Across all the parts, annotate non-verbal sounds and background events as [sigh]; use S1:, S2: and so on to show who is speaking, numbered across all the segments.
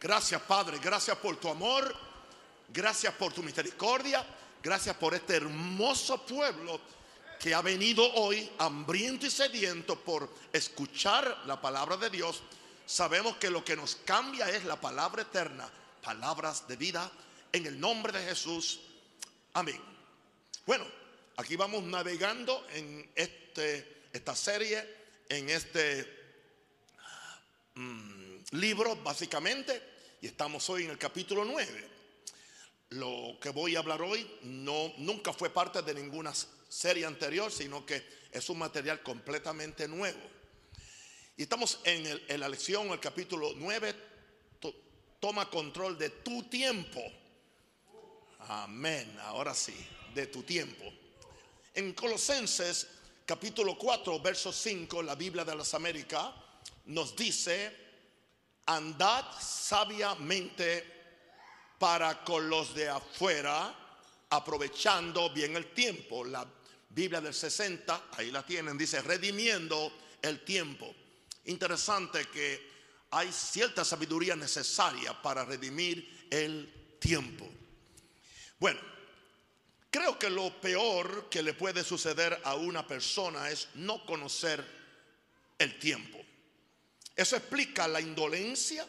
S1: Gracias Padre, gracias por tu amor, gracias por tu misericordia, gracias por este hermoso pueblo que ha venido hoy hambriento y sediento por escuchar la palabra de Dios. Sabemos que lo que nos cambia es la palabra eterna, palabras de vida en el nombre de Jesús. Amén. Bueno, aquí vamos navegando en este, esta serie, en este mm, libro básicamente, y estamos hoy en el capítulo 9. Lo que voy a hablar hoy no, nunca fue parte de ninguna serie anterior, sino que es un material completamente nuevo. Y estamos en, en la lección, el capítulo 9, toma control de tu tiempo. Amén, ahora sí, de tu tiempo. En Colosenses capítulo 4, verso 5, la Biblia de las Américas nos dice, andad sabiamente para con los de afuera, aprovechando bien el tiempo. La Biblia del 60, ahí la tienen, dice, redimiendo el tiempo. Interesante que hay cierta sabiduría necesaria para redimir el tiempo. Bueno, creo que lo peor que le puede suceder a una persona es no conocer el tiempo. Eso explica la indolencia,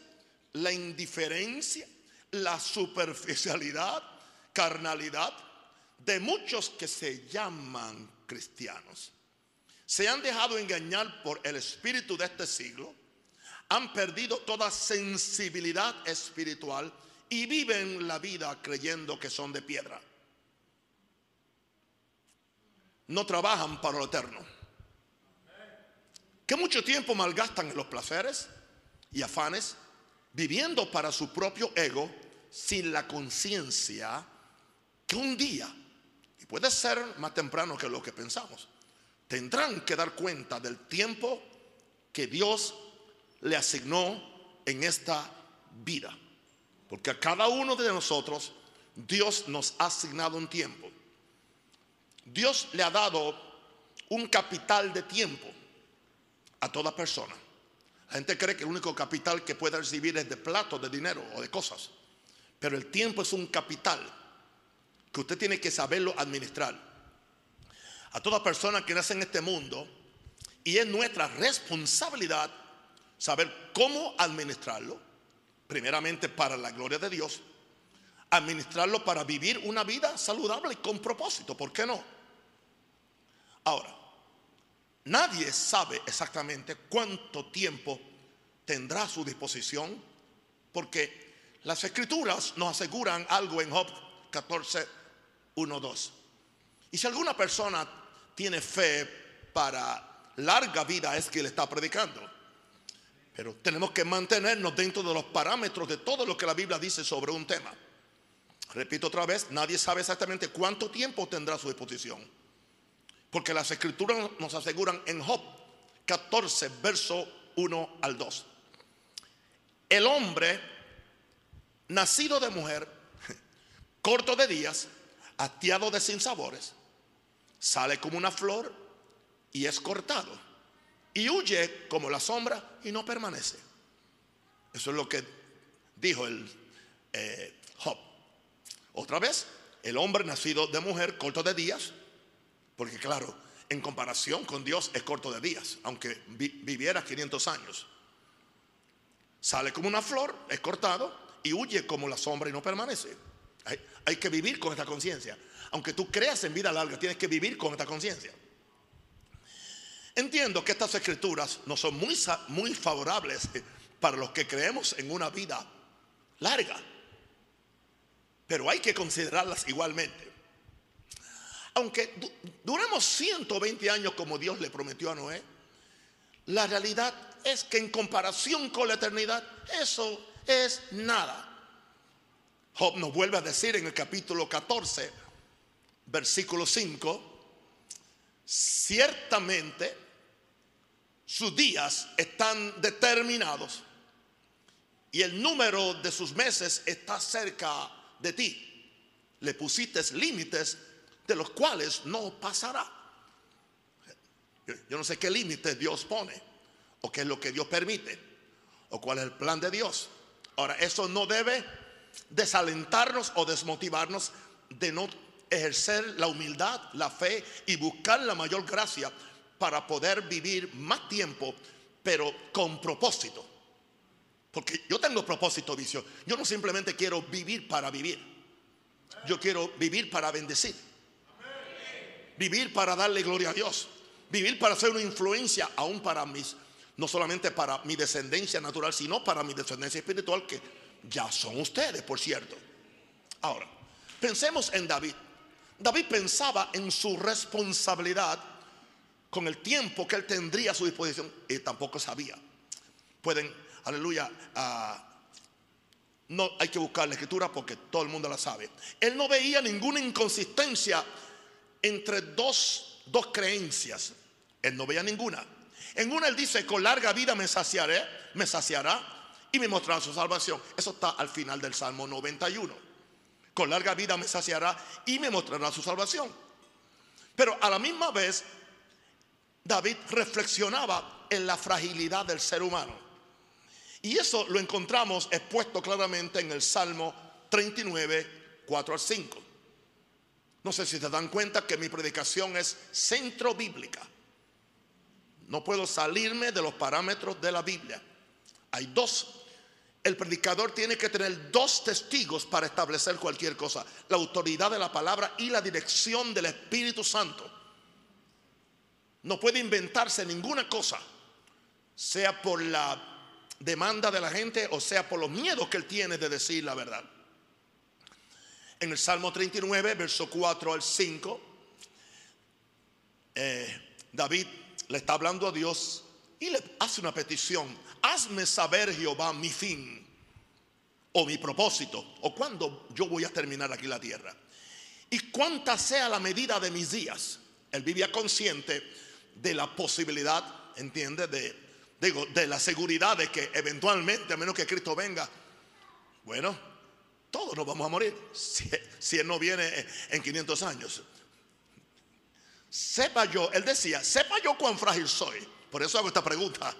S1: la indiferencia, la superficialidad, carnalidad de muchos que se llaman cristianos. Se han dejado engañar por el espíritu de este siglo, han perdido toda sensibilidad espiritual y viven la vida creyendo que son de piedra. No trabajan para lo eterno. Que mucho tiempo malgastan en los placeres y afanes, viviendo para su propio ego, sin la conciencia que un día, y puede ser más temprano que lo que pensamos, tendrán que dar cuenta del tiempo que Dios le asignó en esta vida. Porque a cada uno de nosotros Dios nos ha asignado un tiempo. Dios le ha dado un capital de tiempo a toda persona. La gente cree que el único capital que puede recibir es de plato, de dinero o de cosas. Pero el tiempo es un capital que usted tiene que saberlo administrar. A toda persona que nace en este mundo, y es nuestra responsabilidad saber cómo administrarlo, primeramente para la gloria de Dios, administrarlo para vivir una vida saludable y con propósito, ¿por qué no? Ahora, nadie sabe exactamente cuánto tiempo tendrá a su disposición, porque las escrituras nos aseguran algo en Job 14, 1, 2. Y si alguna persona tiene fe para larga vida es que le está predicando. Pero tenemos que mantenernos dentro de los parámetros de todo lo que la Biblia dice sobre un tema. Repito otra vez, nadie sabe exactamente cuánto tiempo tendrá a su disposición. Porque las escrituras nos aseguran en Job 14, verso 1 al 2. El hombre nacido de mujer, [laughs] corto de días, hastiado de sinsabores, sale como una flor y es cortado. Y huye como la sombra y no permanece. Eso es lo que dijo el eh, Job. Otra vez, el hombre nacido de mujer, corto de días, porque claro, en comparación con Dios es corto de días, aunque viviera 500 años. Sale como una flor, es cortado y huye como la sombra y no permanece. Hay, hay que vivir con esta conciencia. Aunque tú creas en vida larga, tienes que vivir con esta conciencia. Entiendo que estas escrituras no son muy, muy favorables para los que creemos en una vida larga, pero hay que considerarlas igualmente. Aunque duremos 120 años como Dios le prometió a Noé, la realidad es que en comparación con la eternidad, eso es nada. Job nos vuelve a decir en el capítulo 14, versículo 5, ciertamente sus días están determinados y el número de sus meses está cerca de ti. Le pusiste límites de los cuales no pasará. Yo no sé qué límites Dios pone, o qué es lo que Dios permite, o cuál es el plan de Dios, Ahora, eso no debe desalentarnos o desmotivarnos de no ejercer la humildad, la fe y buscar la mayor gracia para poder vivir más tiempo, pero con propósito. Porque yo tengo propósito, vicio. Yo no simplemente quiero vivir para vivir. Yo quiero vivir para bendecir. Vivir para darle gloria a Dios. Vivir para ser una influencia aún para mis, no solamente para mi descendencia natural, sino para mi descendencia espiritual, que ya son ustedes, por cierto. Ahora, pensemos en David. David pensaba en su responsabilidad con el tiempo que él tendría a su disposición y tampoco sabía. Pueden, aleluya, ah, no hay que buscar la escritura porque todo el mundo la sabe. Él no veía ninguna inconsistencia entre dos, dos creencias. Él no veía ninguna. En una él dice, con larga vida me saciaré, me saciará y me mostrará su salvación. Eso está al final del Salmo 91. Con larga vida me saciará y me mostrará su salvación. Pero a la misma vez, David reflexionaba en la fragilidad del ser humano. Y eso lo encontramos expuesto claramente en el Salmo 39, 4 al 5. No sé si se dan cuenta que mi predicación es centro bíblica. No puedo salirme de los parámetros de la Biblia. Hay dos. El predicador tiene que tener dos testigos para establecer cualquier cosa. La autoridad de la palabra y la dirección del Espíritu Santo. No puede inventarse ninguna cosa, sea por la demanda de la gente o sea por los miedos que él tiene de decir la verdad. En el Salmo 39, verso 4 al 5, eh, David le está hablando a Dios y le hace una petición. Hazme saber, Jehová, mi fin o mi propósito o cuándo yo voy a terminar aquí la tierra. Y cuánta sea la medida de mis días. Él vivía consciente de la posibilidad, entiende, de, digo, de la seguridad de que eventualmente, a menos que Cristo venga, bueno, todos nos vamos a morir si, Él no viene en 500 años. Sepa yo, Él decía, sepa yo cuán frágil soy. Por eso hago esta pregunta.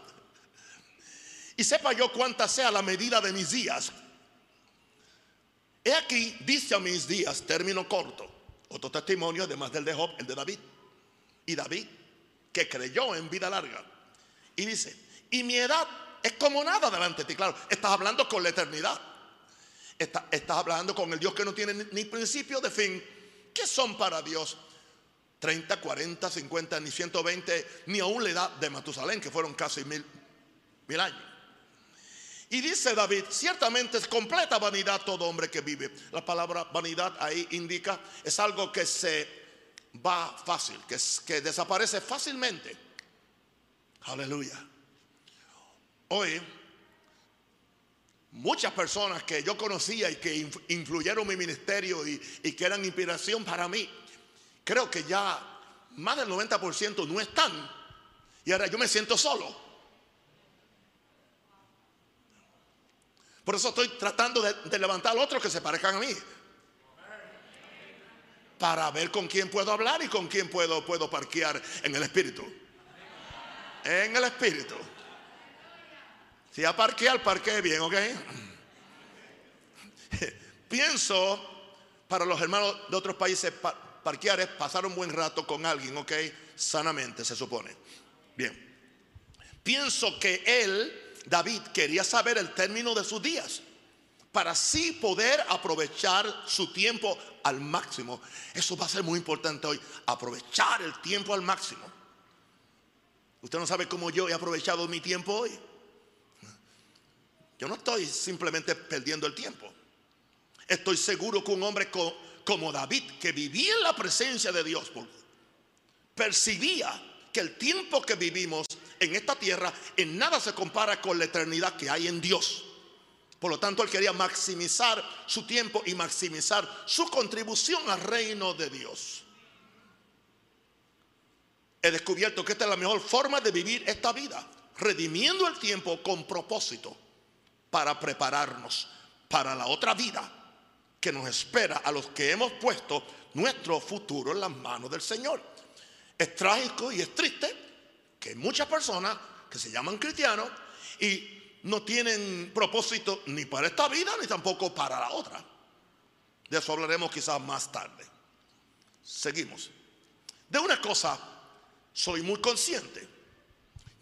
S1: Y sepa yo cuánta sea la medida de mis días. He aquí, dice a mis días, término corto. Otro testimonio, además del de Job, el de David. Y David, que creyó en vida larga. Y dice, y mi edad es como nada delante de ti. Claro, estás hablando con la eternidad. Estás, estás hablando con el Dios que no tiene ni principio de fin. ¿Qué son para Dios? 30, 40, 50, ni 120, ni aún la edad de Matusalén, que fueron casi mil, mil años. Y dice David, ciertamente es completa vanidad todo hombre que vive. La palabra vanidad ahí indica, es algo que se va fácil, que desaparece fácilmente. Aleluya. Hoy, muchas personas que yo conocía y que influyeron mi ministerio y, que eran inspiración para mí, creo que ya más del 90% no están. Y ahora yo me siento solo. Por eso estoy tratando de, levantar a otros que se parezcan a mí. Para ver con quién puedo hablar y con quién puedo, puedo parquear en el espíritu. En el espíritu. Si a parquear, parquee bien, ¿ok? [clears throat] Pienso para los hermanos de otros países parquear es pasar un buen rato con alguien, ¿ok? Sanamente, se supone. Bien. Pienso que él, David, quería saber el término de sus días para así poder aprovechar su tiempo al máximo. Eso va a ser muy importante hoy, aprovechar el tiempo al máximo. Usted no sabe cómo yo he aprovechado mi tiempo hoy. Yo no estoy simplemente perdiendo el tiempo. Estoy seguro que un hombre como David, que vivía en la presencia de Dios, percibía que el tiempo que vivimos en esta tierra en nada se compara con la eternidad que hay en Dios. Por lo tanto, él quería maximizar su tiempo y maximizar su contribución al reino de Dios. He descubierto que esta es la mejor forma de vivir esta vida, redimiendo el tiempo con propósito para prepararnos para la otra vida que nos espera a los que hemos puesto nuestro futuro en las manos del Señor. Es trágico y es triste que muchas personas que se llaman cristianos y no tienen propósito ni para esta vida ni tampoco para la otra. De eso hablaremos quizás más tarde. Seguimos. De una cosa soy muy consciente.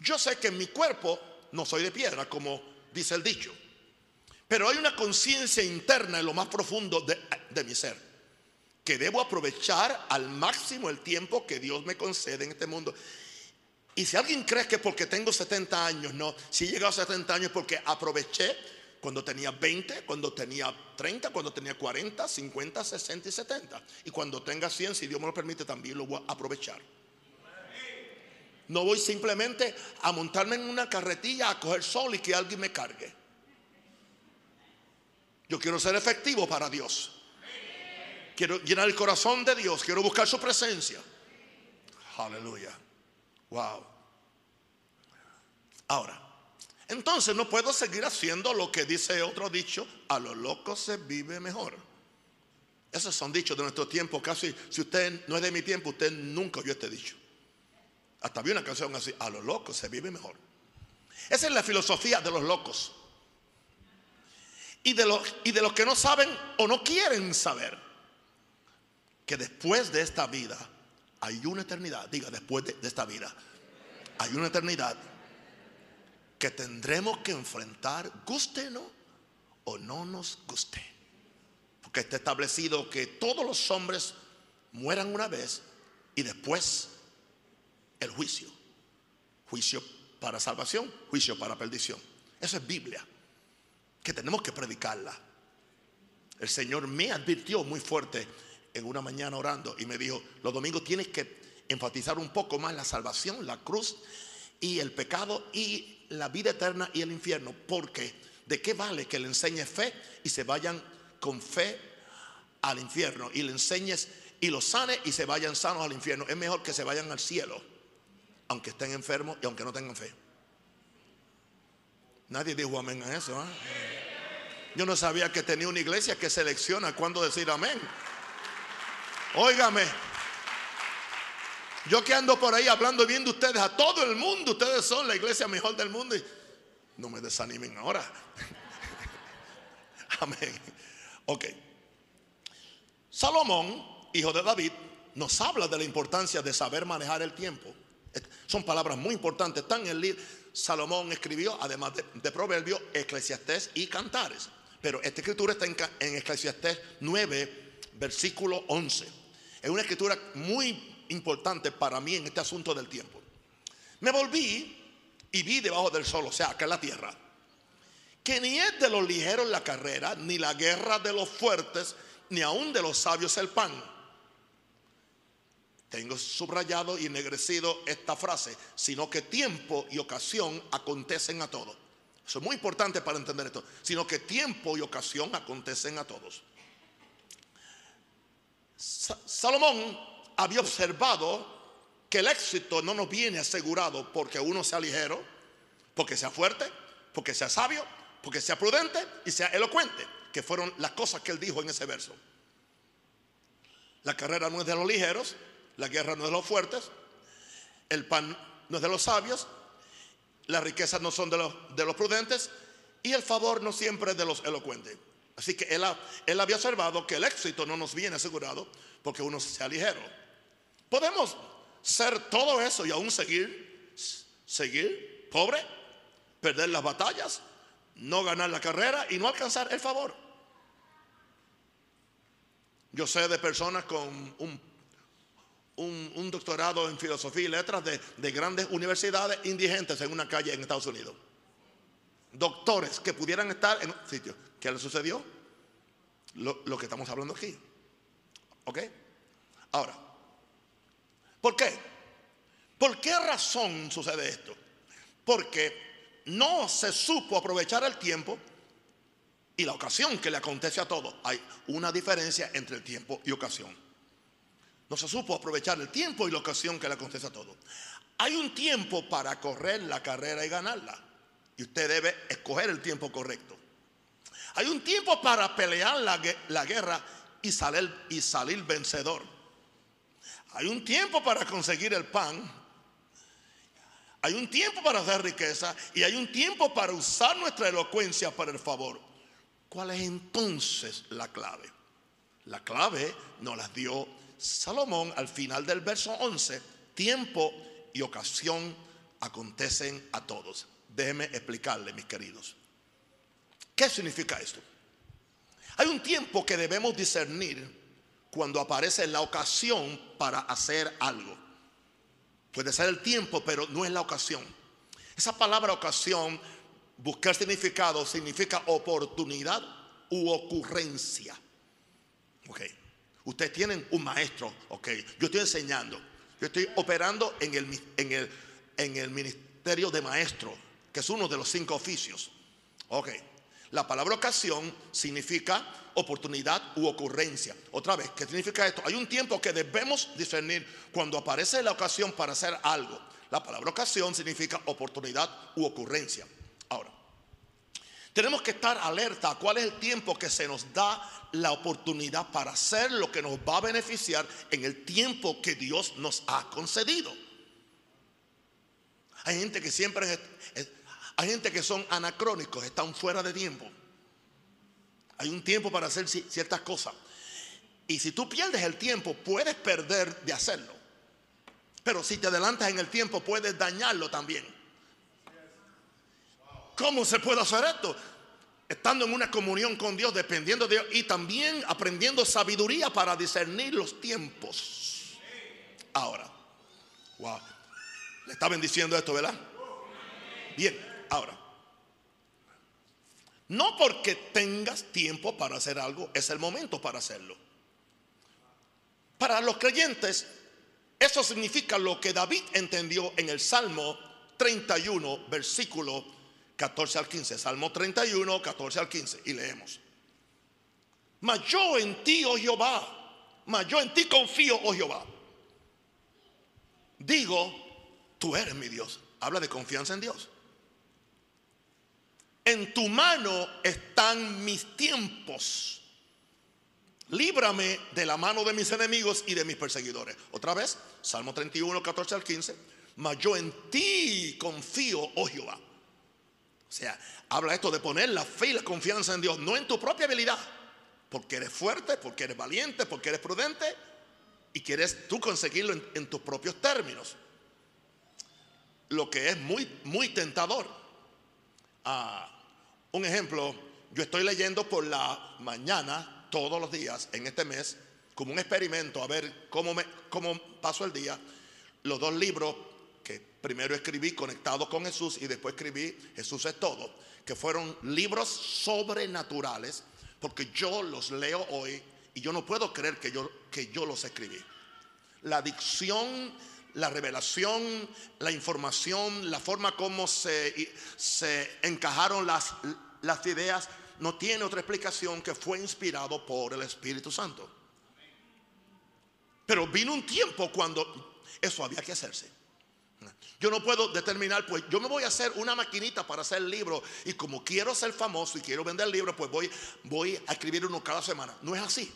S1: Yo sé que en mi cuerpo no soy de piedra, como dice el dicho. Pero hay una conciencia interna en lo más profundo de, de, mi ser, que debo aprovechar al máximo el tiempo que Dios me concede en este mundo. Y si alguien cree que porque tengo 70 años, no, si he llegado a 70 años porque aproveché cuando tenía 20, cuando tenía 30, cuando tenía 40, 50, 60 y 70. Y cuando tenga 100, si Dios me lo permite, también lo voy a aprovechar. No voy simplemente a montarme en una carretilla a coger sol y que alguien me cargue. Yo quiero ser efectivo para Dios. Quiero llenar el corazón de Dios. Quiero buscar su presencia. Aleluya. Wow. Ahora, entonces no puedo seguir haciendo lo que dice otro dicho, a los locos se vive mejor. Esos son dichos de nuestro tiempo, casi si usted no es de mi tiempo, usted nunca oyó este dicho. Hasta vi una canción así, a los locos se vive mejor. Esa es la filosofía de los locos. Y de los, y de los que no saben o no quieren saber que después de esta vida hay una eternidad. Diga, después de, esta vida hay una eternidad que tendremos que enfrentar, guste no o no nos guste. Porque está establecido que todos los hombres mueran una vez y después el juicio. Juicio para salvación, juicio para perdición. Eso es Biblia, que tenemos que predicarla. El Señor me advirtió muy fuerte en una mañana orando y me dijo, los domingos tienes que enfatizar un poco más la salvación, la cruz y el pecado y la vida eterna y el infierno, porque ¿de qué vale que le enseñes fe y se vayan con fe al infierno y le enseñes y los sane y se vayan sanos al infierno? Es mejor que se vayan al cielo aunque estén enfermos y aunque no tengan fe. Nadie dijo amén a eso. ¿eh? Yo no sabía que tenía una iglesia que selecciona cuándo decir amén. Óigame, yo que ando por ahí hablando bien de ustedes a todo el mundo, ustedes son la iglesia mejor del mundo y no me desanimen ahora. [laughs] Amén. Ok. Salomón, hijo de David, nos habla de la importancia de saber manejar el tiempo. Son palabras muy importantes. Están en el libro. Salomón escribió, además de, Proverbios, Eclesiastés y Cantares. Pero esta escritura está en, en Eclesiastés 9, versículo 11. Es una escritura muy importante para mí en este asunto del tiempo. Me volví y vi debajo del sol, o sea, acá en la tierra, que ni es de los ligeros la carrera, ni la guerra de los fuertes, ni aún de los sabios el pan tengo subrayado y ennegrecido esta frase, sino que tiempo y ocasión acontecen a todos. Eso es muy importante para entender esto, sino que tiempo y ocasión acontecen a todos. Salomón había observado que el éxito no nos viene asegurado porque uno sea ligero, porque sea fuerte, porque sea sabio, porque sea prudente y sea elocuente, que fueron las cosas que él dijo en ese verso. La carrera no es de los ligeros, la guerra no es de los fuertes, el pan no es de los sabios, las riquezas no son de los, de los prudentes y el favor no siempre es de los elocuentes. Así que él, él había observado que el éxito no nos viene asegurado porque uno sea ligero. Podemos ser todo eso y aún seguir, seguir pobre, perder las batallas, no ganar la carrera y no alcanzar el favor. Yo sé de personas con un un, doctorado en filosofía y letras de, grandes universidades indigentes en una calle en Estados Unidos. Doctores que pudieran estar en un sitio. ¿Qué le sucedió? Lo, que estamos hablando aquí. ¿Ok? Ahora, ¿por qué? ¿Por qué razón sucede esto? Porque no se supo aprovechar el tiempo y la ocasión que le acontece a todo. Hay una diferencia entre el tiempo y ocasión. No se supo aprovechar el tiempo y la ocasión que le acontece a todo. Hay un tiempo para correr la carrera y ganarla. Y usted debe escoger el tiempo correcto. Hay un tiempo para pelear la, guerra y salir, y salir vencedor. Hay un tiempo para conseguir el pan. Hay un tiempo para hacer riqueza y hay un tiempo para usar nuestra elocuencia para el favor. ¿Cuál es entonces la clave? La clave nos la dio Salomón al final del verso 11. Tiempo y ocasión acontecen a todos. Déjenme explicarle, mis queridos. ¿Qué significa esto? Hay un tiempo que debemos discernir cuando aparece la ocasión para hacer algo. Puede ser el tiempo, pero no es la ocasión. Esa palabra ocasión, buscar significado, significa oportunidad u ocurrencia. Ok. Ustedes tienen un maestro, ok. Yo estoy enseñando. Yo estoy operando en el, en el, en el ministerio de maestro, que es uno de los cinco oficios. Ok. La palabra ocasión significa oportunidad u ocurrencia. Otra vez, ¿qué significa esto? Hay un tiempo que debemos discernir cuando aparece la ocasión para hacer algo. La palabra ocasión significa oportunidad u ocurrencia. Tenemos que estar alerta a cuál es el tiempo que se nos da la oportunidad para hacer lo que nos va a beneficiar en el tiempo que Dios nos ha concedido. Hay gente que siempre hay gente que son anacrónicos, están fuera de tiempo. Hay un tiempo para hacer ciertas cosas. Y si tú pierdes el tiempo, puedes perder de hacerlo. Pero si te adelantas en el tiempo, puedes dañarlo también. ¿Cómo se puede hacer esto? Estando en una comunión con Dios, dependiendo de Dios y también aprendiendo sabiduría para discernir los tiempos. Ahora, wow, le está bendiciendo esto, ¿verdad? Bien, Ahora, no porque tengas tiempo para hacer algo, es el momento para hacerlo. Para los creyentes, eso significa lo que David entendió en el Salmo 31, versículo 14 al 15. Salmo 31, 14 al 15. Y leemos. Mas yo en ti, oh Jehová, mas yo en ti confío, oh Jehová. Digo, tú eres mi Dios. Habla de confianza en Dios. En tu mano están mis tiempos. Líbrame de la mano de mis enemigos y de mis perseguidores. Otra vez, Salmo 31, 14 al 15. Mas yo en ti confío, oh Jehová. O sea, habla esto de poner la fe y la confianza en Dios, no en tu propia habilidad, porque eres fuerte, porque eres valiente, porque eres prudente y quieres tú conseguirlo en, tus propios términos. Lo que es muy, muy tentador. Ah, un ejemplo, yo estoy leyendo por la mañana todos los días en este mes, como un experimento, a ver cómo, me, cómo paso el día, los dos libros primero escribí conectados con Jesús y después escribí Jesús es todo, que fueron libros sobrenaturales, porque yo los leo hoy y yo no puedo creer que yo, que yo los escribí. La dicción la revelación, la información, la forma como se, se encajaron las, las ideas, no tiene otra explicación que fue inspirado por el Espíritu Santo. Pero vino un tiempo cuando eso había que hacerse. Yo no puedo determinar, pues yo me voy a hacer una maquinita para hacer libros y como quiero ser famoso y quiero vender libros, pues voy, voy a escribir uno cada semana. No es así.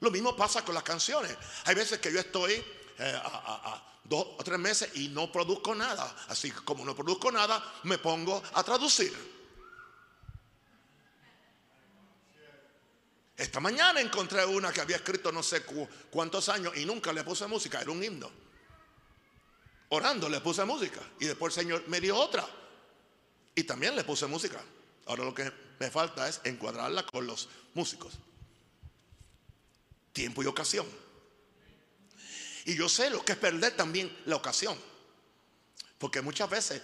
S1: Lo mismo pasa con las canciones. Hay veces que yo estoy eh, dos o tres meses y no produzco nada. Así que como no produzco nada, me pongo a traducir. Esta mañana encontré una que había escrito no sé cuántos años y nunca le puse música, era un himno. Orando le puse música y después el Señor me dio otra y también le puse música. Ahora lo que me falta es encuadrarla con los músicos. Tiempo y ocasión. Y yo sé lo que es perder también la ocasión. Porque muchas veces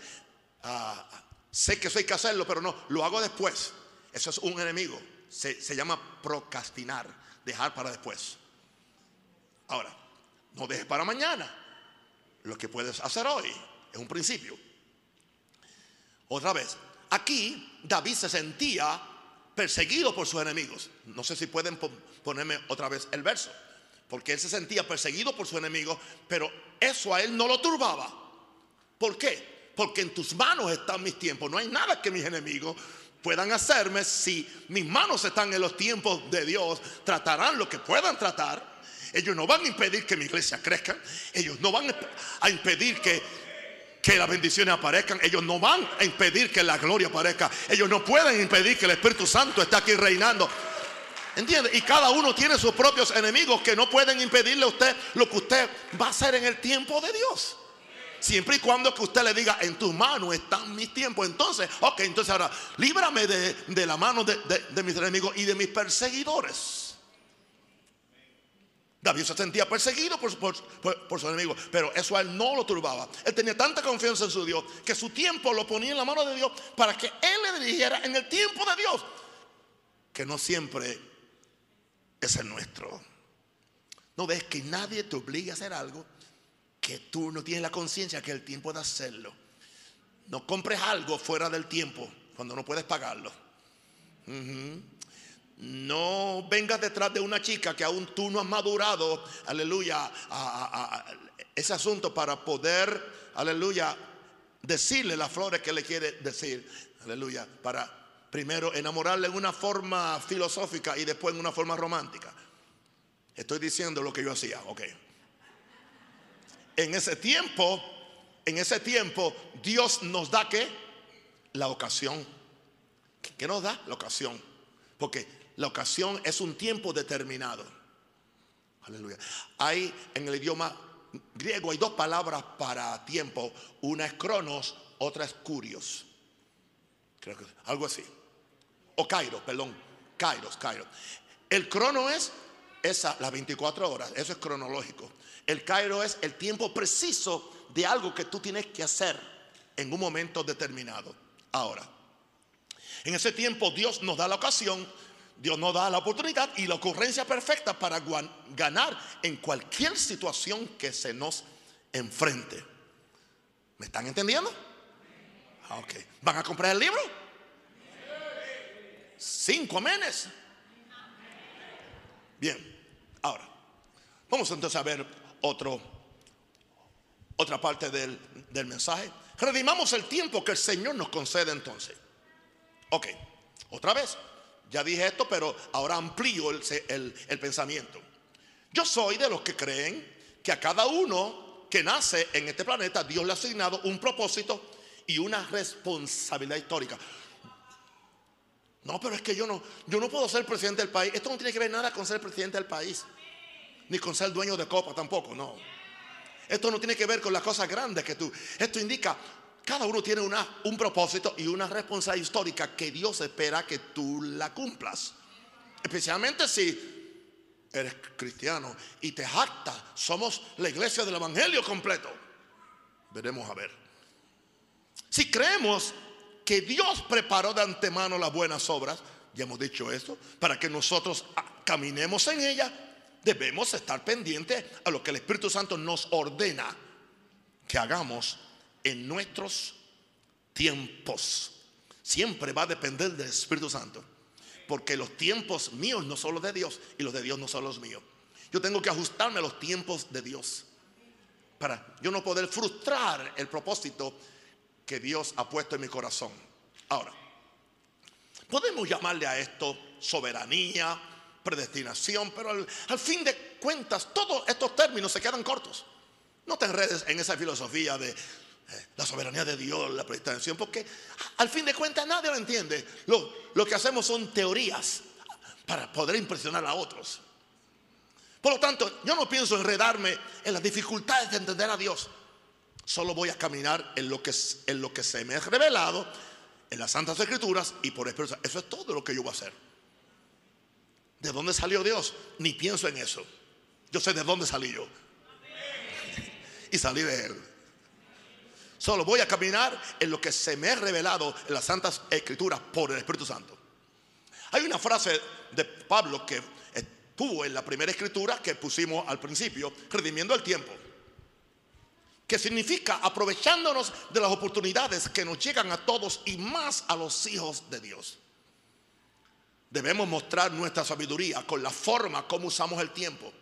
S1: ah, sé que eso hay que hacerlo, pero no, lo hago después. Eso es un enemigo. Se, se llama procrastinar, dejar para después. Ahora, no dejes para mañana lo que puedes hacer hoy. Es un principio. Otra vez, aquí David se sentía perseguido por sus enemigos. No sé si pueden ponerme otra vez el verso porque él se sentía perseguido por su enemigo, pero eso a él no lo turbaba. ¿Por qué? Porque en tus manos están mis tiempos. No hay nada que mis enemigos puedan hacerme si mis manos están en los tiempos de Dios. Tratarán lo que puedan tratar. Ellos no van a impedir que mi iglesia crezca. Ellos no van a impedir que que las bendiciones aparezcan. Ellos no van a impedir que la gloria aparezca. Ellos no pueden impedir que el Espíritu Santo esté aquí reinando. ¿Entiende? Y cada uno tiene sus propios enemigos que no pueden impedirle a usted lo que usted va a hacer en el tiempo de Dios. Siempre y cuando que usted le diga, en tus manos están mis tiempos. Entonces, ok, entonces ahora, líbrame de, la mano de, mis enemigos y de mis perseguidores. David se sentía perseguido por, por, su enemigo, pero eso a él no lo turbaba. Él tenía tanta confianza en su Dios que su tiempo lo ponía en la mano de Dios para que él le dirigiera en el tiempo de Dios, que no siempre es el nuestro. No ves que nadie te obliga a hacer algo que tú no tienes la conciencia que el tiempo de hacerlo. No compres algo fuera del tiempo cuando no puedes pagarlo. No vengas detrás de una chica que aún tú no has madurado, aleluya, a, ese asunto para poder, aleluya, decirle las flores que le quiere decir, aleluya, para primero enamorarle en una forma filosófica y después en una forma romántica. Estoy diciendo lo que yo hacía, ok en ese tiempo, en ese tiempo, Dios nos da que la ocasión. ¿Qué nos da? La ocasión. Porque la ocasión es un tiempo determinado. Aleluya. Hay en el idioma griego hay dos palabras para tiempo. Una es cronos, otra es curios. Creo que algo así. O kairos, perdón. Kairos, kairos. El crono es esa, las 24 horas. Eso es cronológico. El Cairo es el tiempo preciso de algo que tú tienes que hacer en un momento determinado. Ahora, en ese tiempo Dios nos da la ocasión, Dios nos da la oportunidad y la ocurrencia perfecta para ganar en cualquier situación que se nos enfrente. ¿Me están entendiendo? Ah, ok. ¿Van a comprar el libro? Cinco menes. Bien, ahora, vamos entonces a ver otro, otra parte del, mensaje. Redimamos el tiempo que el Señor nos concede entonces. Ok, otra vez. Ya dije esto, pero ahora amplío el, pensamiento. Yo soy de los que creen que a cada uno que nace en este planeta, Dios le ha asignado un propósito y una responsabilidad histórica. No, pero es que yo no, yo no puedo ser presidente del país. Esto no tiene que ver nada con ser presidente del país ni con ser dueño de copa tampoco, no. Esto no tiene que ver con las cosas grandes que tú. Esto indica, cada uno tiene una, un propósito y una responsabilidad histórica que Dios espera que tú la cumplas. Especialmente si eres cristiano y te jacta, somos la iglesia del Evangelio completo. Veremos a ver. Si creemos que Dios preparó de antemano las buenas obras, ya hemos dicho esto, para que nosotros caminemos en ellas, debemos estar pendientes a lo que el Espíritu Santo nos ordena que hagamos en nuestros tiempos. Siempre va a depender del Espíritu Santo. Porque los tiempos míos no son los de Dios y los de Dios no son los míos. Yo tengo que ajustarme a los tiempos de Dios. Para yo no poder frustrar el propósito que Dios ha puesto en mi corazón. Ahora, podemos llamarle a esto soberanía, predestinación, pero al, fin de cuentas todos estos términos se quedan cortos. No te enredes en esa filosofía de la soberanía de Dios, la predestinación, porque al fin de cuentas nadie lo entiende. Lo, lo que hacemos son teorías para poder impresionar a otros. Por lo tanto, yo no pienso enredarme en las dificultades de entender a Dios. Solo voy a caminar en lo que, en lo que se me ha revelado en las Santas Escrituras y por experiencia. Eso es todo lo que yo voy a hacer. ¿De dónde salió Dios? Ni pienso en eso. Yo sé de dónde salí yo. y salí de Él. Solo voy a caminar en lo que se me ha revelado en las Santas Escrituras por el Espíritu Santo. Hay una frase de Pablo que estuvo en la primera escritura que pusimos al principio, redimiendo el tiempo. Que significa aprovechándonos de las oportunidades que nos llegan a todos y más a los hijos de Dios. Debemos mostrar nuestra sabiduría con la forma como usamos el tiempo.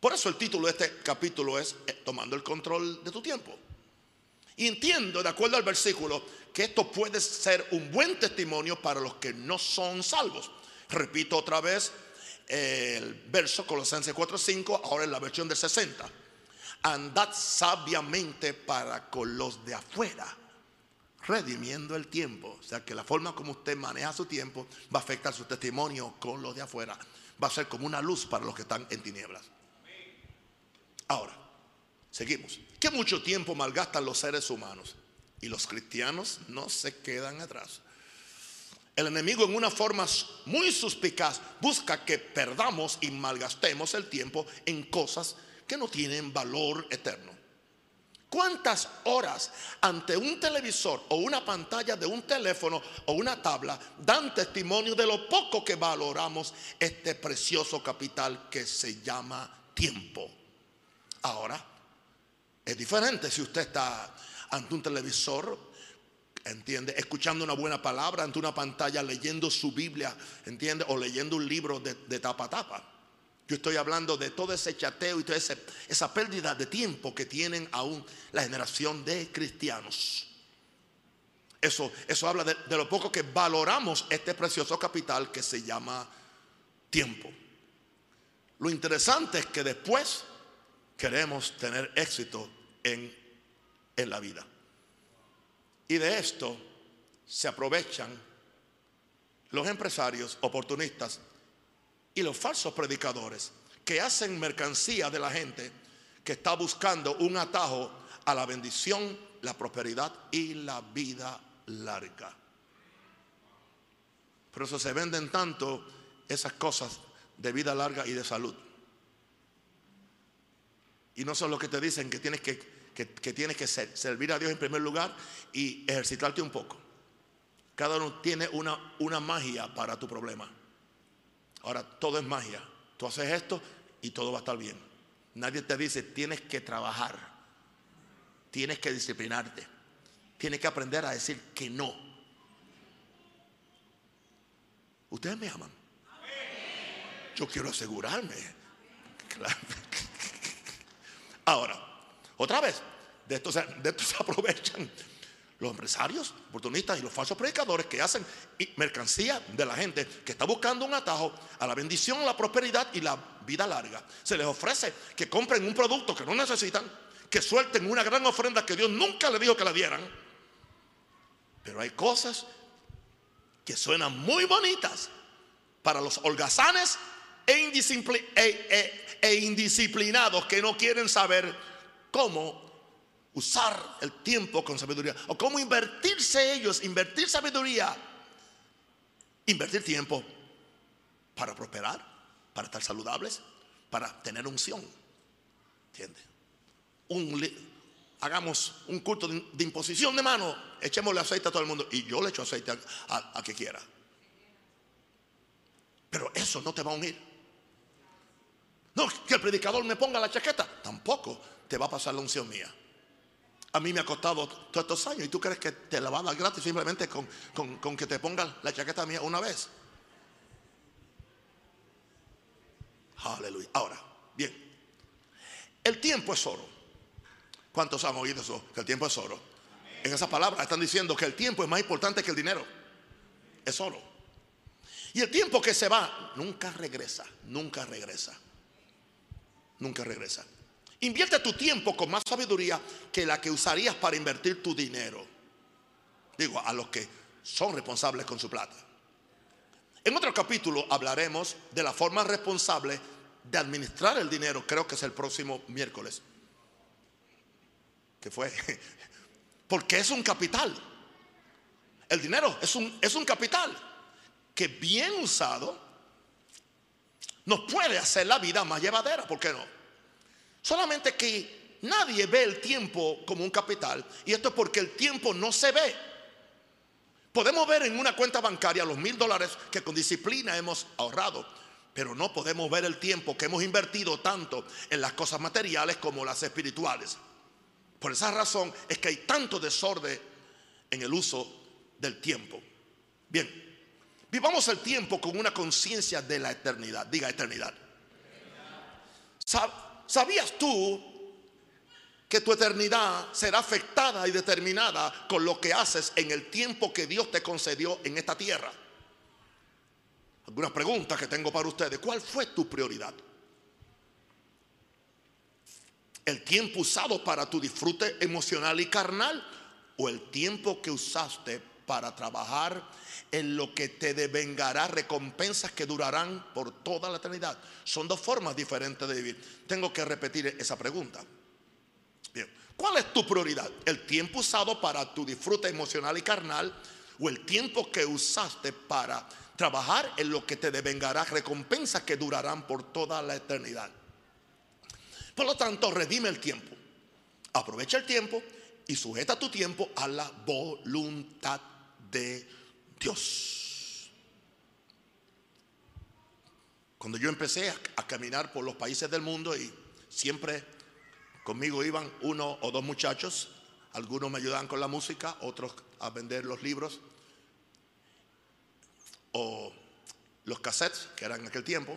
S1: Por eso el título de este capítulo es eh, Tomando el control de tu tiempo. Y entiendo, de acuerdo al versículo, que esto puede ser un buen testimonio para los que no son salvos. Repito otra vez el verso Colosenses 4:5, ahora en la versión del 60. andad sabiamente para con los de afuera, redimiendo el tiempo. O sea que la forma como usted maneja su tiempo va a afectar su testimonio con los de afuera. Va a ser como una luz para los que están en tinieblas. Ahora, seguimos. ¿Qué mucho tiempo malgastan los seres humanos? Y los cristianos no se quedan atrás. El enemigo en una forma muy suspicaz busca que perdamos y malgastemos el tiempo en cosas que no tienen valor eterno. ¿Cuántas horas ante un televisor o una pantalla de un teléfono o una tabla dan testimonio de lo poco que valoramos este precioso capital que se llama tiempo? Ahora, es diferente si usted está ante un televisor ¿Entiende? Escuchando una buena palabra ante una pantalla, leyendo su Biblia, ¿entiende? O leyendo un libro de, tapa a tapa. Yo estoy hablando de todo ese chateo y toda esa pérdida de tiempo que tienen aún la generación de cristianos. Eso, eso habla de, de lo poco que valoramos este precioso capital que se llama tiempo. Lo interesante es que después queremos tener éxito en, la vida. Y de esto se aprovechan los empresarios oportunistas y los falsos predicadores que hacen mercancía de la gente que está buscando un atajo a la bendición, la prosperidad y la vida larga. Por eso se venden tanto esas cosas de vida larga y de salud. Y no son los que te dicen que tienes que que, tienes que ser, servir a Dios en primer lugar y ejercitarte un poco. Cada uno tiene una, una magia para tu problema. Ahora, todo es magia. Tú haces esto y todo va a estar bien. Nadie te dice, tienes que trabajar, tienes que disciplinarte, tienes que aprender a decir que no. Ustedes me aman. Yo quiero asegurarme. [laughs] Ahora, otra vez, de esto, se, de esto [laughs] aprovechan los empresarios, oportunistas y los falsos predicadores que hacen mercancía de la gente que está buscando un atajo a la bendición, la prosperidad y la vida larga. Se les ofrece que compren un producto que no necesitan, que suelten una gran ofrenda que Dios nunca le dijo que la dieran. Pero hay cosas que suenan muy bonitas para los holgazanes e, e, e indisciplinados que no quieren saber cómo usar el tiempo con sabiduría o cómo invertirse ellos, invertir sabiduría, invertir tiempo para prosperar, para estar saludables, para tener unción. ¿Entiendes? hagamos un culto de, imposición de mano, echémosle aceite a todo el mundo y yo le echo aceite a, a que quiera. Pero eso no te va a unir. No, que el predicador me ponga la chaqueta, tampoco te va a pasar la unción mía. A mí me ha costado todos estos años y tú crees que te la va a dar gratis simplemente con, con que te pongan la chaqueta mía una vez. Aleluya. Ahora, bien, el tiempo es oro. ¿Cuántos han oído eso? Que el tiempo es oro. En esas palabras están diciendo que el tiempo es más importante que el dinero. Es oro. Y el tiempo que se va nunca regresa, nunca regresa. Nunca regresa. Invierte tu tiempo con más sabiduría que la que usarías para invertir tu dinero. Digo, a los que son responsables con su plata. En otro capítulo hablaremos de la forma responsable de administrar el dinero. Creo que es el próximo miércoles. Que fue. [laughs] Porque es un capital. El dinero es un, es un capital que bien usado nos puede hacer la vida más llevadera. ¿Por qué no? Solamente que nadie ve el tiempo como un capital y esto es porque el tiempo no se ve. Podemos ver en una cuenta bancaria los mil dólares que con disciplina hemos ahorrado, pero no podemos ver el tiempo que hemos invertido tanto en las cosas materiales como las espirituales. Por esa razón es que hay tanto desorden en el uso del tiempo. Bien, vivamos el tiempo con una conciencia de la eternidad. Diga eternidad. ¿Sabías tú que tu eternidad será afectada y determinada con lo que haces en el tiempo que Dios te concedió en esta tierra? Algunas preguntas que tengo para ustedes. ¿Cuál fue tu prioridad? el tiempo usado para tu disfrute emocional y carnal o el tiempo que usaste para trabajar en lo que te devengará recompensas que durarán por toda la eternidad. Son dos formas diferentes de vivir. Tengo que repetir esa pregunta. Bien, ¿cuál es tu prioridad? ¿El tiempo usado para tu disfrute emocional y carnal o el tiempo que usaste para trabajar en lo que te devengará recompensas que durarán por toda la eternidad? Por lo tanto, redime el tiempo. Aprovecha el tiempo y sujeta tu tiempo a la voluntad de Dios. Cuando yo empecé a, caminar por los países del mundo y siempre conmigo iban uno o dos muchachos, algunos me ayudaban con la música, otros a vender los libros o los cassettes, que eran en aquel tiempo.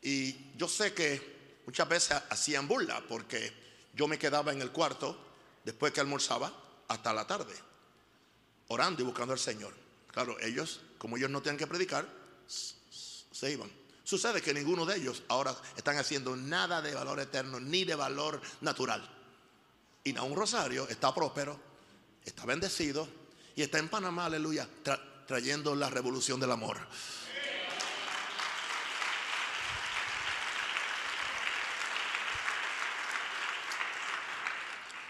S1: Y yo sé que muchas veces hacían burla porque yo me quedaba en el cuarto después que almorzaba hasta la tarde, orando y buscando al Señor. Claro, ellos, como ellos no tienen que predicar, se iban. Sucede que ninguno de ellos ahora están haciendo nada de valor eterno ni de valor natural. Y un Rosario está próspero, está bendecido y está en Panamá, aleluya, trayendo la revolución del amor.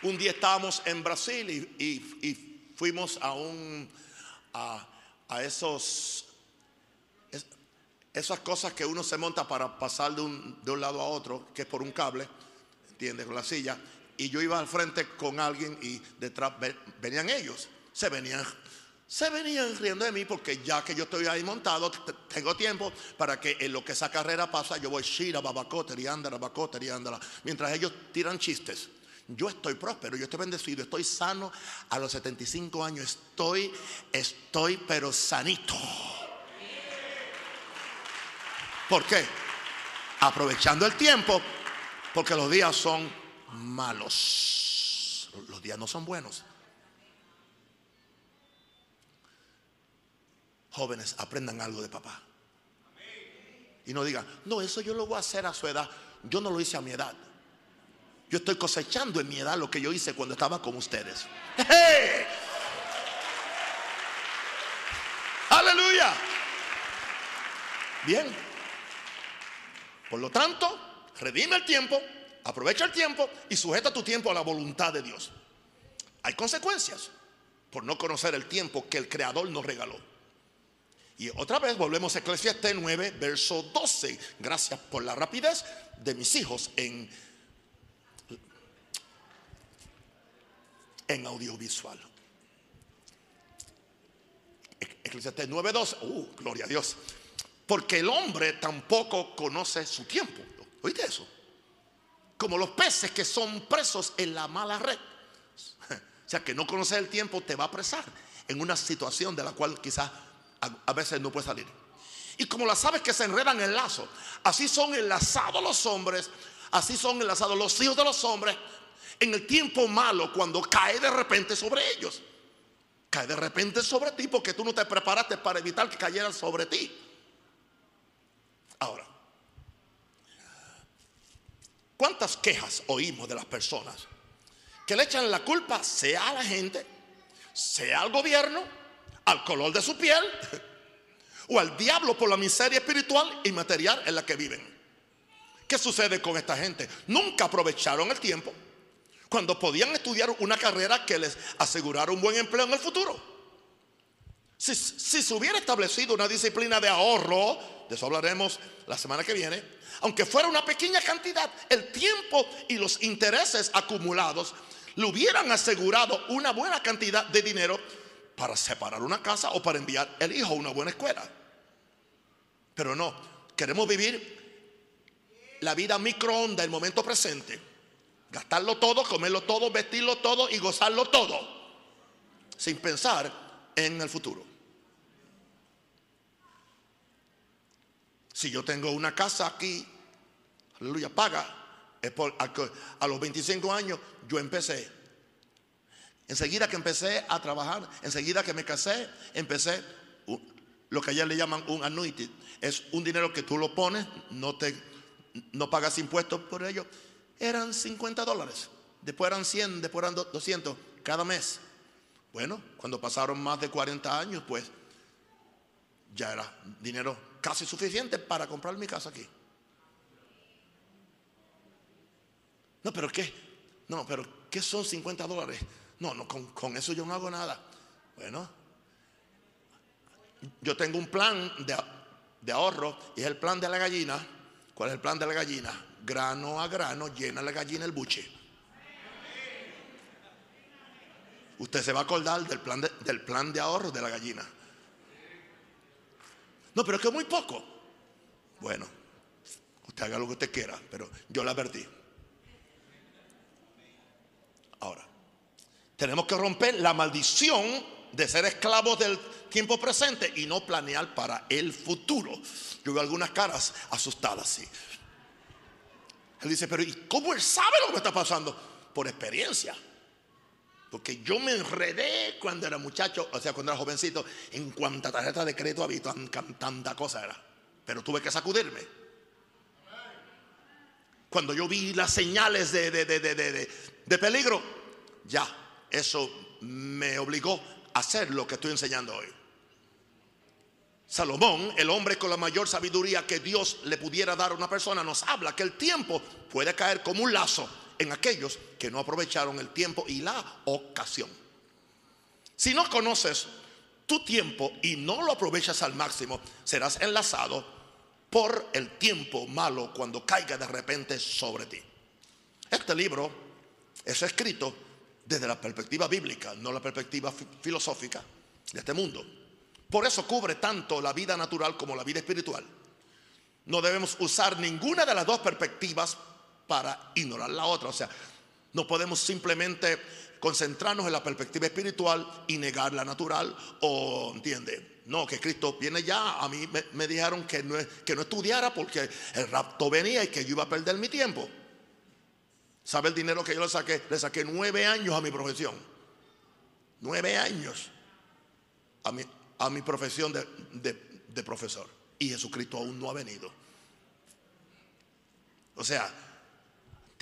S1: Un día estábamos en Brasil y, fuimos a un a, a esos, esas cosas que uno se monta para pasar de un, de un lado a otro, que es por un cable, ¿entiendes? Con la silla. Y yo iba al frente con alguien y detrás venían ellos. Se venían, se venían riendo de mí porque ya que yo estoy ahí montado, tengo tiempo para que en lo que esa carrera pasa, yo voy shira, babacote, y babacote, Mientras ellos tiran chistes. Yo estoy próspero, yo estoy bendecido, estoy sano a los 75 años, estoy, estoy pero sanito. ¿Por qué? Aprovechando el tiempo, porque los días son malos. Los días no son buenos. Jóvenes, aprendan algo de papá. Y no digan, no, eso yo lo voy a hacer a su edad. Yo no lo hice a mi edad. Yo estoy cosechando en mi edad lo que yo hice cuando estaba con ustedes. Aleluya. Bien. Por lo tanto, redime el tiempo, aprovecha el tiempo y sujeta tu tiempo a la voluntad de Dios. Hay consecuencias por no conocer el tiempo que el Creador nos regaló. Y otra vez volvemos a Eclesiastes 9, verso 12. Gracias por la rapidez de mis hijos en en audiovisual. Eclesiastes 9:12. Uh, gloria a Dios. Porque el hombre tampoco conoce su tiempo. ¿Oíste eso? Como los peces que son presos en la mala red. [laughs] O sea, que no conocer el tiempo te va a apresar en una situación de la cual quizás a, veces no puede salir. Y como las aves que se enredan en lazo, así son enlazados los hombres, así son enlazados los hijos de los hombres en el tiempo malo cuando cae de repente sobre ellos. Cae de repente sobre ti porque tú no te preparaste para evitar que cayeran sobre ti. Ahora, ¿cuántas quejas oímos de las personas que le echan la culpa sea a la gente, sea al gobierno, al color de su piel [laughs] o al diablo por la miseria espiritual y material en la que viven? ¿Qué sucede con esta gente? Nunca aprovecharon el tiempo cuando podían estudiar una carrera que les asegurara un buen empleo en el futuro. Si, se hubiera establecido una disciplina de ahorro, de eso hablaremos la semana que viene, aunque fuera una pequeña cantidad, el tiempo y los intereses acumulados le hubieran asegurado una buena cantidad de dinero para separar una casa o para enviar el hijo a una buena escuela. Pero no, queremos vivir la vida microonda, el momento presente Gastarlo todo, comerlo todo, vestirlo todo y gozarlo todo. Sin pensar en el futuro. Si yo tengo una casa aquí, aleluya, paga. Por, a, los 25 años yo empecé. Enseguida que empecé a trabajar, enseguida que me casé, empecé lo que allá le llaman un annuity. Es un dinero que tú lo pones, no, te, no pagas impuestos por ello eran 50 dólares. Después eran 100, después eran 200 cada mes. Bueno, cuando pasaron más de 40 años, pues ya era dinero casi suficiente para comprar mi casa aquí. No, pero ¿qué? No, pero ¿qué son 50 dólares? No, no, con, eso yo no hago nada. Bueno, yo tengo un plan de, de ahorro y es el plan de la gallina. ¿Cuál es el plan de la gallina? Grano a grano llena la gallina el buche. Usted se va a acordar del plan de, del plan de ahorro de la gallina. No, pero es que muy poco. Bueno, usted haga lo que usted quiera, pero yo le advertí. Ahora, tenemos que romper la maldición de ser esclavos del tiempo presente y no planear para el futuro. Yo veo algunas caras asustadas, sí. Él dice, pero ¿y cómo él sabe lo que está pasando? Por experiencia. Porque yo me enredé cuando era muchacho, o sea, cuando era jovencito, en cuanta tarjeta de crédito había, tanta cosa era. Pero tuve que sacudirme. Cuando yo vi las señales de, de peligro, ya, eso me obligó hacer lo que estoy enseñando hoy. Salomón, el hombre con la mayor sabiduría que Dios le pudiera dar a una persona, nos habla que el tiempo puede caer como un lazo en aquellos que no aprovecharon el tiempo y la ocasión. Si no conoces tu tiempo y no lo aprovechas al máximo, serás enlazado por el tiempo malo cuando caiga de repente sobre ti. Este libro es escrito desde la perspectiva bíblica, no la perspectiva filosófica de este mundo. Por eso cubre tanto la vida natural como la vida espiritual. No debemos usar ninguna de las dos perspectivas para ignorar la otra. O sea, no podemos simplemente concentrarnos en la perspectiva espiritual y negar la natural o, ¿entiende? No, que Cristo viene ya. A mí me, dijeron que no, que no estudiara porque el rapto venía y que yo iba a perder mi tiempo. ¿Sabe el dinero que yo le saqué? Le saqué nueve años a mi profesión. Nueve años a mi, a mi profesión de, de profesor. Y Jesucristo aún no ha venido. O sea,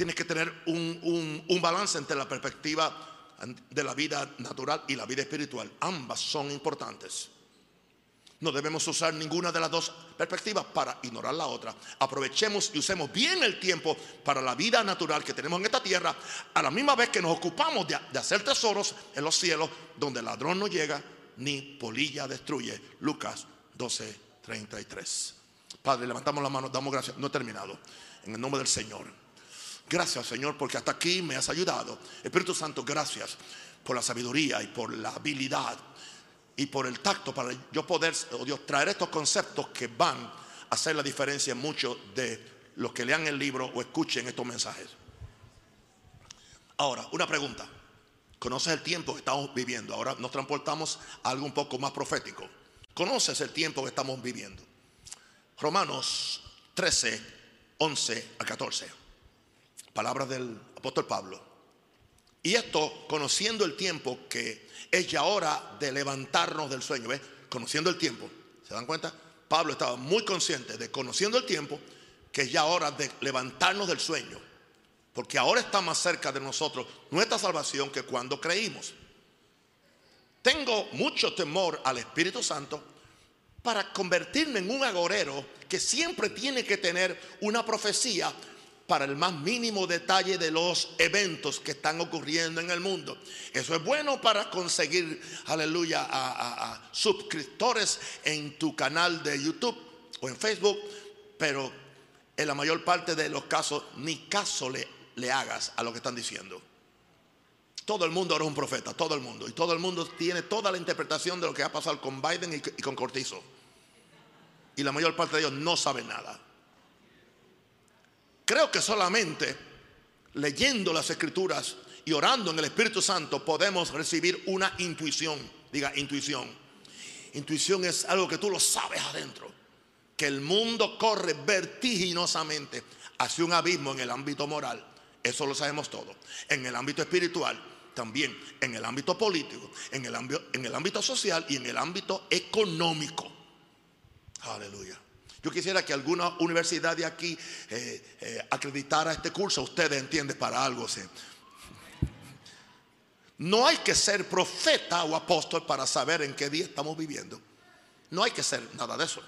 S1: Tienes que tener un, balance entre la perspectiva de la vida natural y la vida espiritual. Ambas son importantes. No debemos usar ninguna de las dos perspectivas para ignorar la otra. Aprovechemos y usemos bien el tiempo para la vida natural que tenemos en esta tierra, a la misma vez que nos ocupamos de, hacer tesoros en los cielos, donde el ladrón no llega ni polilla destruye. Lucas 12, 33. Padre, levantamos la mano, damos gracias. No he terminado. En el nombre del Señor. Gracias Señor porque hasta aquí me has ayudado. Espíritu Santo, gracias por la sabiduría y por la habilidad y por el tacto para yo poder, Dios, traer estos conceptos que van a hacer la diferencia en muchos de los que lean el libro o escuchen estos mensajes. Ahora, una pregunta. ¿Conoces el tiempo que estamos viviendo? Ahora nos transportamos a algo un poco más profético. ¿Conoces el tiempo que estamos viviendo? Romanos 13, 11 a 14. Palabras del apóstol Pablo. Y esto conociendo el tiempo que es ya hora de levantarnos del sueño. ¿Ves? Conociendo el tiempo. ¿Se dan cuenta? Pablo estaba muy consciente de conociendo el tiempo que es ya hora de levantarnos del sueño. Porque ahora está más cerca de nosotros nuestra salvación que cuando creímos. Tengo mucho temor al Espíritu Santo para convertirme en un agorero que siempre tiene que tener una profecía para el más mínimo detalle de los eventos que están ocurriendo en el mundo. Eso es bueno para conseguir, aleluya, a, suscriptores en tu canal de YouTube o en Facebook, pero en la mayor parte de los casos ni caso le, le hagas a lo que están diciendo. Todo el mundo ahora es un profeta, todo el mundo. Y todo el mundo tiene toda la interpretación de lo que va a pasar con Biden y, con Cortizo. Y la mayor parte de ellos no saben nada. Creo que solamente leyendo las escrituras y orando en el Espíritu Santo podemos recibir una intuición. Diga, intuición. Intuición es algo que tú lo sabes adentro. Que el mundo corre vertiginosamente hacia un abismo en el ámbito moral. Eso lo sabemos todo. En el ámbito espiritual, también en el ámbito político, en el ámbito, en el ámbito social y en el ámbito económico. Aleluya. Yo quisiera que alguna universidad de aquí eh, eh, acreditara este curso. Ustedes entienden para algo. ¿sí? No hay que ser profeta o apóstol para saber en qué día estamos viviendo. No hay que ser nada de eso.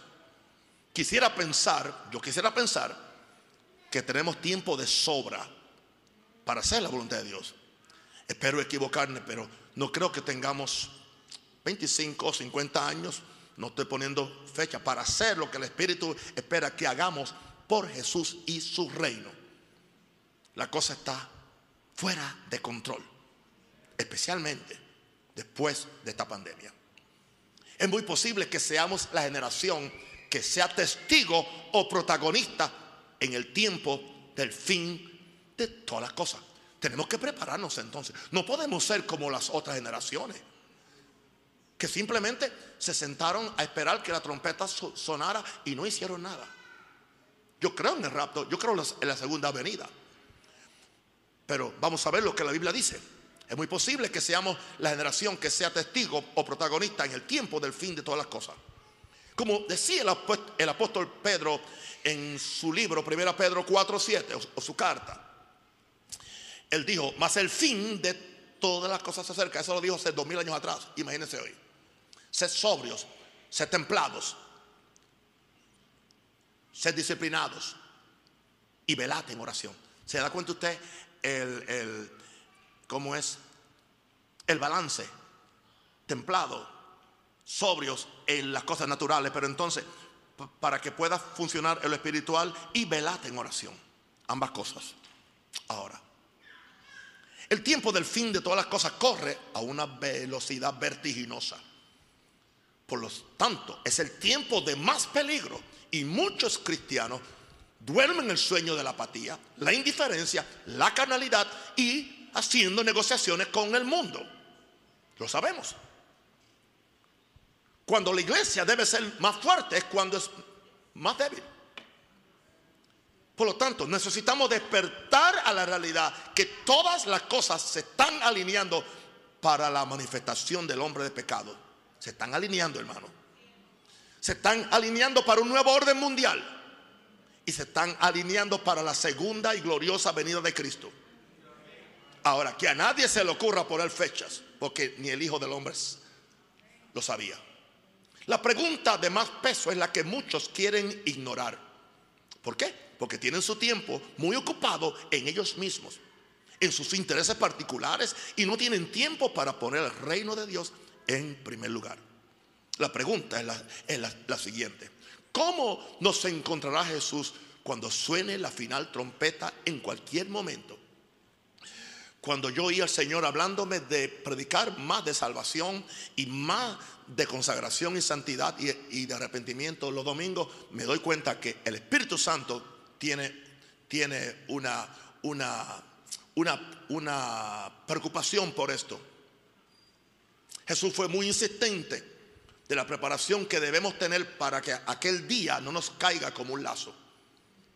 S1: Quisiera pensar, yo quisiera pensar que tenemos tiempo de sobra para hacer la voluntad de Dios. Espero equivocarme, pero no creo que tengamos 25 o 50 años, no estoy poniendo fecha, para hacer lo que el Espíritu espera que hagamos por Jesús y su reino. La cosa está fuera de control especialmente después de esta pandemia. Es muy posible que seamos la generación que sea testigo o protagonista en el tiempo del fin de todas las cosas. Tenemos que prepararnos entonces. No podemos ser como las otras generaciones, que simplemente se sentaron a esperar que la trompeta sonara y no hicieron nada. Yo creo en el rapto, yo creo en la segunda venida. Pero vamos a ver lo que la Biblia dice. Es muy posible que seamos la generación que sea testigo o protagonista en el tiempo del fin de todas las cosas. Como decía el apóstol Pedro en su libro, 1 Pedro 4, 7, o su carta, él dijo, más el fin de todas las cosas se acerca. Eso lo dijo hace dos mil años atrás. Imagínense hoy. Sed sobrios, sed templados, sed disciplinados y velad en oración. ¿Se da cuenta usted el, el cómo es el balance, templado, sobrios en las cosas naturales, pero entonces para que pueda funcionar el espiritual y velate en oración, ambas cosas. Ahora, el tiempo del fin de todas las cosas corre a una velocidad vertiginosa. Por lo tanto, es el tiempo de más peligro y muchos cristianos duermen el sueño de la apatía, la indiferencia, la carnalidad y haciendo negociaciones con el mundo. Lo sabemos. Cuando la iglesia debe ser más fuerte es cuando es más débil. Por lo tanto, necesitamos despertar a la realidad que todas las cosas se están alineando para la manifestación del hombre de pecado. Se están alineando, hermano. Se están alineando para un nuevo orden mundial. Y se están alineando para la segunda y gloriosa venida de Cristo. Ahora, que a nadie se le ocurra poner fechas, porque ni el Hijo del Hombre lo sabía. La pregunta de más peso es la que muchos quieren ignorar. ¿Por qué? Porque tienen su tiempo muy ocupado en ellos mismos, en sus intereses particulares y no tienen tiempo para poner el reino de Dios en primer lugar. La pregunta es la, siguiente. ¿Cómo nos encontrará Jesús cuando suene la final trompeta en cualquier momento? cuando yo oí al Señor hablándome de predicar más de salvación y más de consagración y santidad y, de arrepentimiento los domingos, me doy cuenta que el Espíritu Santo tiene, tiene una, una, una preocupación por esto. Jesús fue muy insistente de la preparación que debemos tener para que aquel día no nos caiga como un lazo,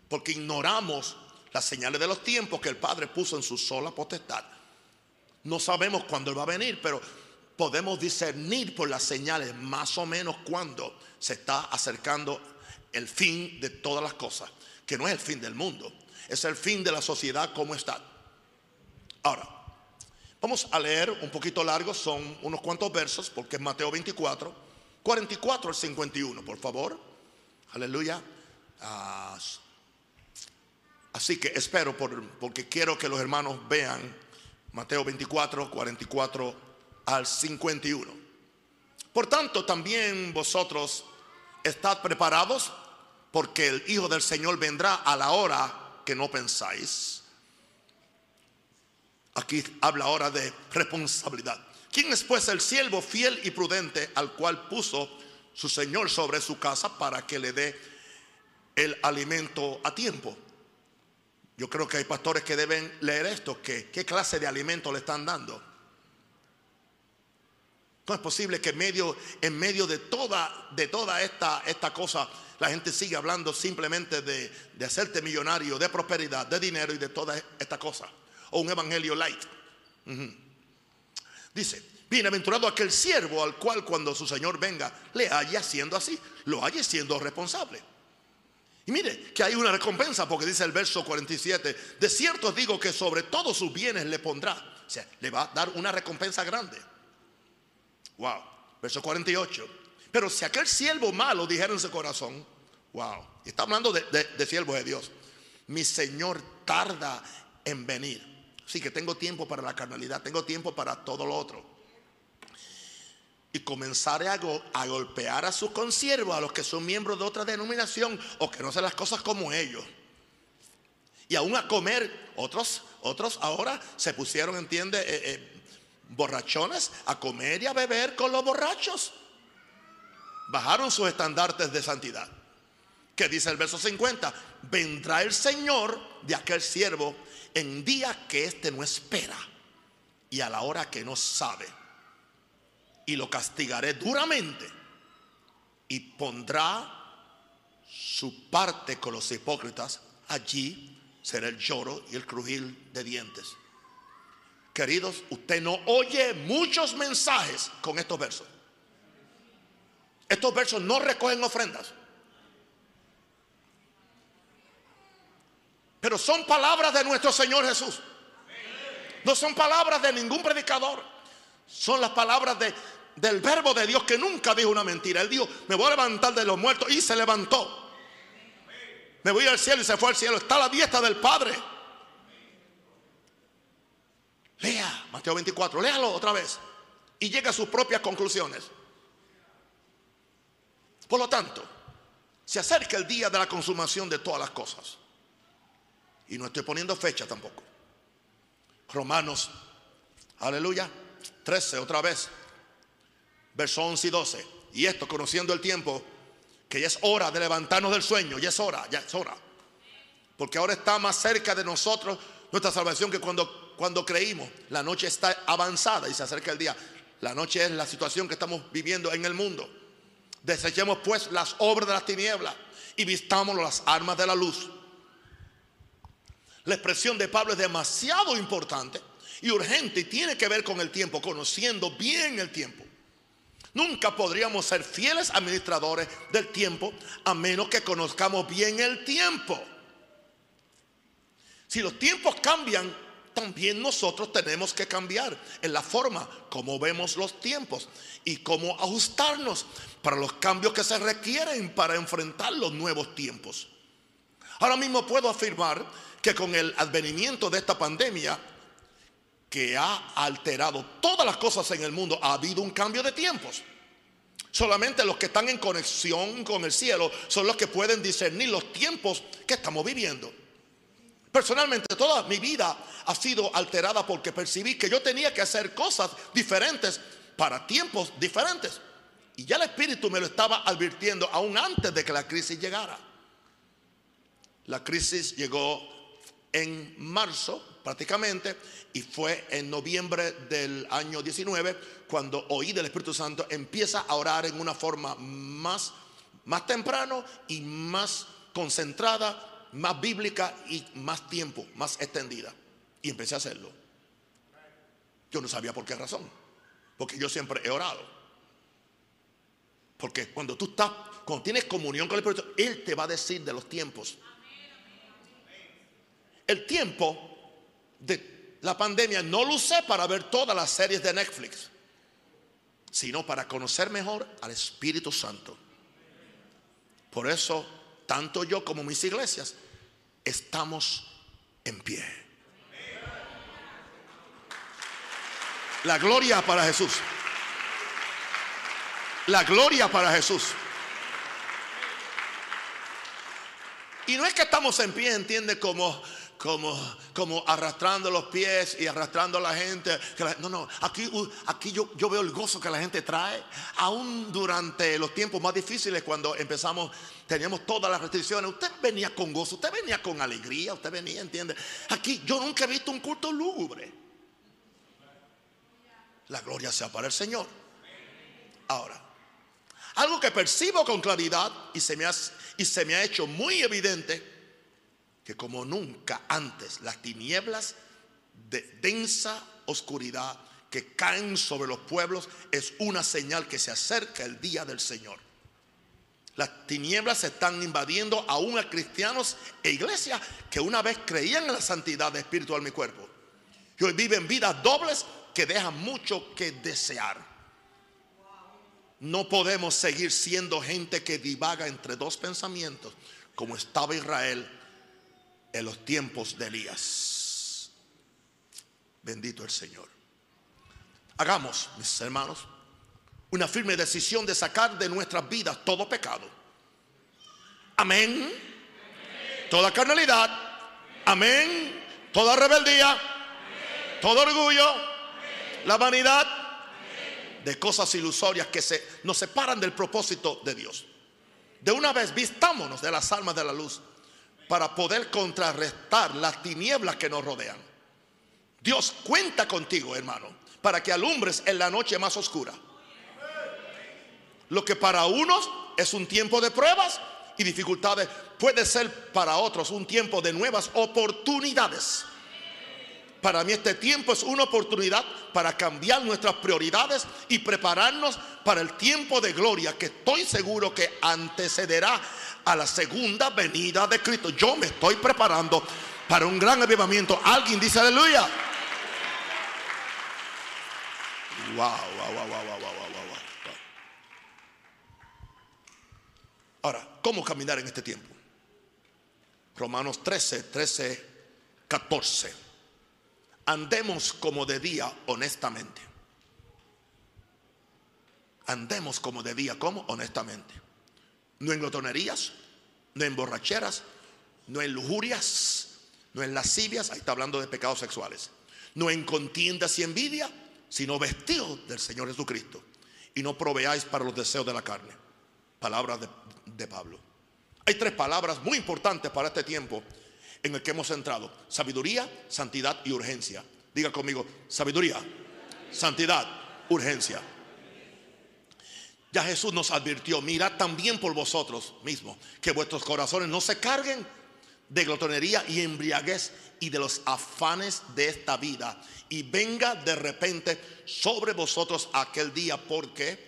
S1: porque ignoramos las señales de los tiempos que el Padre puso en su sola potestad. No sabemos cuándo Él va a venir, pero podemos discernir por las señales más o menos cuándo se está acercando el fin de todas las cosas, que no es el fin del mundo, es el fin de la sociedad como está. Ahora, vamos a leer un poquito largo, son unos cuantos versos, porque es Mateo 24, 44 al 51, por favor. Aleluya. Ah, Así que espero, porque quiero que los hermanos vean Mateo 24, 44 al 51. Por tanto, también vosotros estad preparados, porque el Hijo del Señor vendrá a la hora que no pensáis. Aquí habla ahora de responsabilidad. ¿Quién es pues el siervo fiel y prudente al cual puso su Señor sobre su casa para que le dé el alimento a tiempo? Yo creo que hay pastores que deben leer esto, qué clase de alimento le están dando. No es posible que en medio, en medio de toda, de toda esta, esta cosa la gente siga hablando simplemente de, de, hacerte millonario, de prosperidad, de dinero y de toda esta cosa. Un evangelio light. Dice, bienaventurado aquel siervo al cual cuando su Señor venga le haya siendo así, lo haya siendo responsable. Y mire que hay una recompensa porque dice el verso 47, de cierto digo que sobre todos sus bienes le pondrá. O sea, le va a dar una recompensa grande. Wow. Verso 48. Pero si aquel siervo malo dijera en su corazón, wow, está hablando de, de, siervo de Dios, mi Señor tarda en venir. Sí que tengo tiempo para la carnalidad, tengo tiempo para todo lo otro y comenzaré a, golpear a sus consiervos, a los que son miembros de otra denominación o que no hacen las cosas como ellos. Y aún a comer, otros, otros ahora se pusieron, entiende, eh, eh, borrachones a comer y a beber con los borrachos. Bajaron sus estandartes de santidad. Que dice el verso 50, vendrá el Señor de aquel siervo en día que éste no espera y a la hora que no sabe y lo castigaré duramente y pondrá su parte con los hipócritas. Allí será el lloro y el crujir de dientes. Queridos, usted no oye muchos mensajes con estos versos. Estos versos no recogen ofrendas. Pero son palabras de nuestro Señor Jesús. No son palabras de ningún predicador. Son las palabras de, del verbo de Dios que nunca dijo una mentira. Él dijo, me voy a levantar de los muertos y se levantó. Me voy al cielo y se fue al cielo. Está la diestra del Padre. Lea Mateo 24, léalo otra vez y llega a sus propias conclusiones. Por lo tanto, se acerca el día de la consumación de todas las cosas. Y no estoy poniendo fecha tampoco. Romanos, aleluya, 13 otra vez verso 11 y 12. Y esto, conociendo el tiempo, que ya es hora de levantarnos del sueño, ya es hora, ya es hora. Porque ahora está más cerca de nosotros nuestra salvación que cuando, cuando creímos. La noche está avanzada y se acerca el día. La noche es la situación que estamos viviendo en el mundo. Desechemos pues las obras de las tinieblas y vistamos las armas de la luz. La expresión de Pablo es demasiado importante y urgente y tiene que ver con el tiempo, conociendo bien el tiempo. Nunca podríamos ser fieles administradores del tiempo a menos que conozcamos bien el tiempo. Si los tiempos cambian, también nosotros tenemos que cambiar en la forma como vemos los tiempos y cómo ajustarnos para los cambios que se requieren para enfrentar los nuevos tiempos. Ahora mismo puedo afirmar que con el advenimiento de esta pandemia que ha alterado todas las cosas en el mundo, ha habido un cambio de tiempos. Solamente los que están en conexión con el cielo son los que pueden discernir los tiempos que estamos viviendo. Personalmente, toda mi vida ha sido alterada porque percibí que yo tenía que hacer cosas diferentes para tiempos diferentes. Y ya el Espíritu me lo estaba advirtiendo aún antes de que la crisis llegara. La crisis llegó en marzo prácticamente y fue en noviembre del año 19 cuando oí del Espíritu Santo empieza a orar en una forma más, más temprano y más concentrada, más bíblica y más tiempo, más extendida. Y empecé a hacerlo. Yo no sabía por qué razón, porque yo siempre he orado. Porque cuando tú estás, cuando tienes comunión con el Espíritu, Él te va a decir de los tiempos. El tiempo de la pandemia no lo usé para ver todas las series de Netflix, sino para conocer mejor al Espíritu Santo. Por eso, tanto yo como mis iglesias estamos en pie. La gloria para Jesús. La gloria para Jesús. Y no es que estamos en pie, entiende, como como, como arrastrando los pies y arrastrando a la gente. no, no, aquí, aquí yo, yo veo el gozo que la gente trae. Aún durante los tiempos más difíciles, cuando empezamos, teníamos todas las restricciones. Usted venía con gozo, usted venía con alegría, usted venía, ¿entiende? Aquí yo nunca he visto un culto lúgubre. La gloria sea para el Señor. Ahora, algo que percibo con claridad y se me ha, y se me ha hecho muy evidente que como nunca antes las tinieblas de densa oscuridad que caen sobre los pueblos es una señal que se acerca el día del Señor. Las tinieblas están invadiendo aún a cristianos e iglesias que una vez creían en la santidad de espíritu, alma y cuerpo. Y hoy viven vidas dobles que dejan mucho que desear. No podemos seguir siendo gente que divaga entre dos pensamientos, como estaba Israel en los tiempos de Elías. Bendito el Señor. Hagamos, mis hermanos, una firme decisión de sacar de nuestras vidas todo pecado. Amén. Toda carnalidad. Amén. Toda rebeldía. Todo orgullo. La vanidad. De cosas ilusorias que se, nos separan del propósito de Dios. De una vez vistámonos de las almas de la luz para poder contrarrestar las tinieblas que nos rodean. Dios cuenta contigo, hermano, para que alumbres en la noche más oscura. Lo que para unos es un tiempo de pruebas y dificultades, puede ser para otros un tiempo de nuevas oportunidades. Para mí este tiempo es una oportunidad para cambiar nuestras prioridades y prepararnos para el tiempo de gloria que estoy seguro que antecederá a la segunda venida de Cristo. Yo me estoy preparando para un gran avivamiento. Alguien dice aleluya. Wow, wow, wow, wow, wow, wow. Ahora, ¿cómo caminar en este tiempo? Romanos 13, 13, 14. Andemos como de día honestamente. Andemos como de día, ¿cómo? Honestamente. No en glotonerías, no en borracheras, no en lujurias, no en lascivias, ahí está hablando de pecados sexuales. No en contiendas y envidia, sino vestidos del Señor Jesucristo. Y no proveáis para los deseos de la carne. Palabras de de Pablo. Hay tres palabras muy importantes para este tiempo en el que hemos entrado. Sabiduría, santidad y urgencia. Diga conmigo, sabiduría, santidad, urgencia. Ya Jesús nos advirtió, mirad también por vosotros mismos, que vuestros corazones no se carguen de glotonería y embriaguez y de los afanes de esta vida. Y venga de repente sobre vosotros aquel día, porque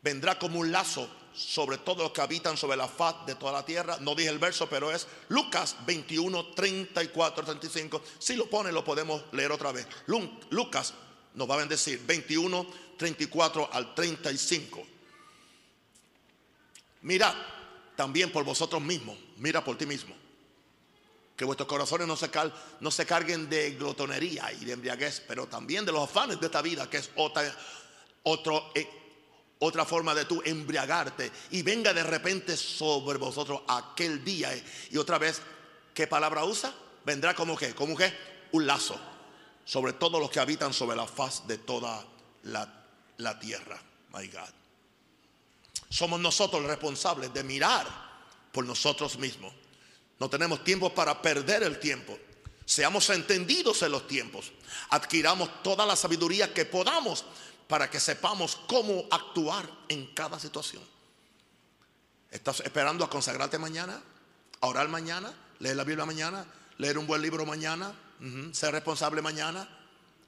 S1: vendrá como un lazo sobre todos los que habitan sobre la faz de toda la tierra. No dije el verso, pero es Lucas 21, 34, 35. Si lo pone, lo podemos leer otra vez. Lucas nos va a bendecir 21, 34 al 35. Mirad también por vosotros mismos, mira por ti mismo. Que vuestros corazones no se, carguen de glotonería y de embriaguez, pero también de los afanes de esta vida, que es otra, eh, otra forma de tú embriagarte y venga de repente sobre vosotros aquel día. Y otra vez, ¿qué palabra usa? Vendrá como que, como que un lazo sobre todos los que habitan sobre la faz de toda la, la tierra. My God. Somos nosotros los responsables de mirar por nosotros mismos. No tenemos tiempo para perder el tiempo. Seamos entendidos en los tiempos. Adquiramos toda la sabiduría que podamos para que sepamos cómo actuar en cada situación. ¿Estás esperando a consagrarte mañana? ¿A orar mañana? ¿Leer la Biblia mañana? ¿Leer un buen libro mañana? ¿Ser responsable mañana?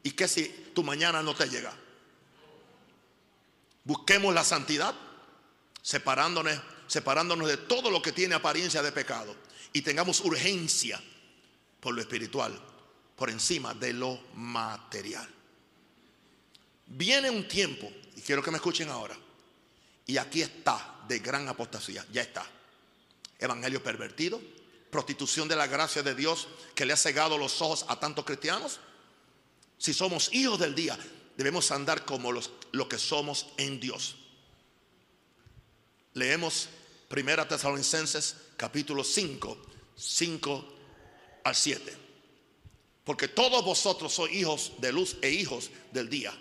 S1: ¿Y qué si tu mañana no te llega? Busquemos la santidad, separándonos, separándonos de todo lo que tiene apariencia de pecado. Y tengamos urgencia por lo espiritual, por encima de lo material. Viene un tiempo, y quiero que me escuchen ahora, y aquí está, de gran apostasía, ya está. Evangelio pervertido, prostitución de la gracia de Dios que le ha cegado los ojos a tantos cristianos. Si somos hijos del día, debemos andar como los, lo que somos en Dios. Leemos Primera Tesalonicenses capítulo 5, 5 al 7. Porque todos vosotros sois hijos de luz e hijos del día.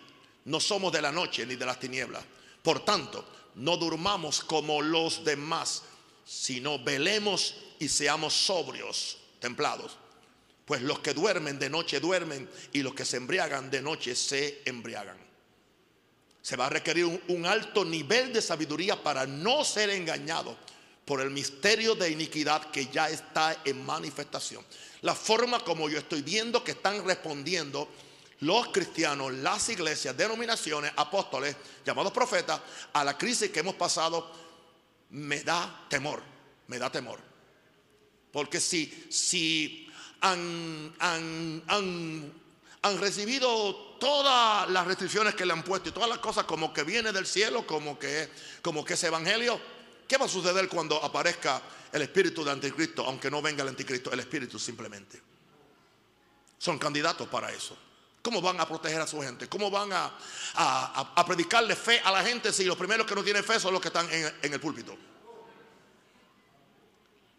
S1: No somos de la noche ni de las tinieblas. Por tanto, no durmamos como los demás, sino velemos y seamos sobrios, templados. Pues los que duermen de noche duermen y los que se embriagan de noche se embriagan. Se va a requerir un, alto nivel de sabiduría para no ser engañado por el misterio de iniquidad que ya está en manifestación. La forma como yo estoy viendo que están respondiendo los cristianos, las iglesias, denominaciones, apóstoles, llamados profetas, a la crisis que hemos pasado me da temor, me da temor. Porque si, si han, han, han, recibido todas las restricciones que le han puesto y todas las cosas como que viene del cielo, como que, como que es evangelio, ¿qué va a suceder cuando aparezca el espíritu de anticristo, aunque no venga el anticristo, el espíritu simplemente? Son candidatos para eso. ¿Cómo van a proteger a su gente? ¿Cómo van a, a, predicarle fe a la gente si los primeros que no tienen fe son los que están en el púlpito?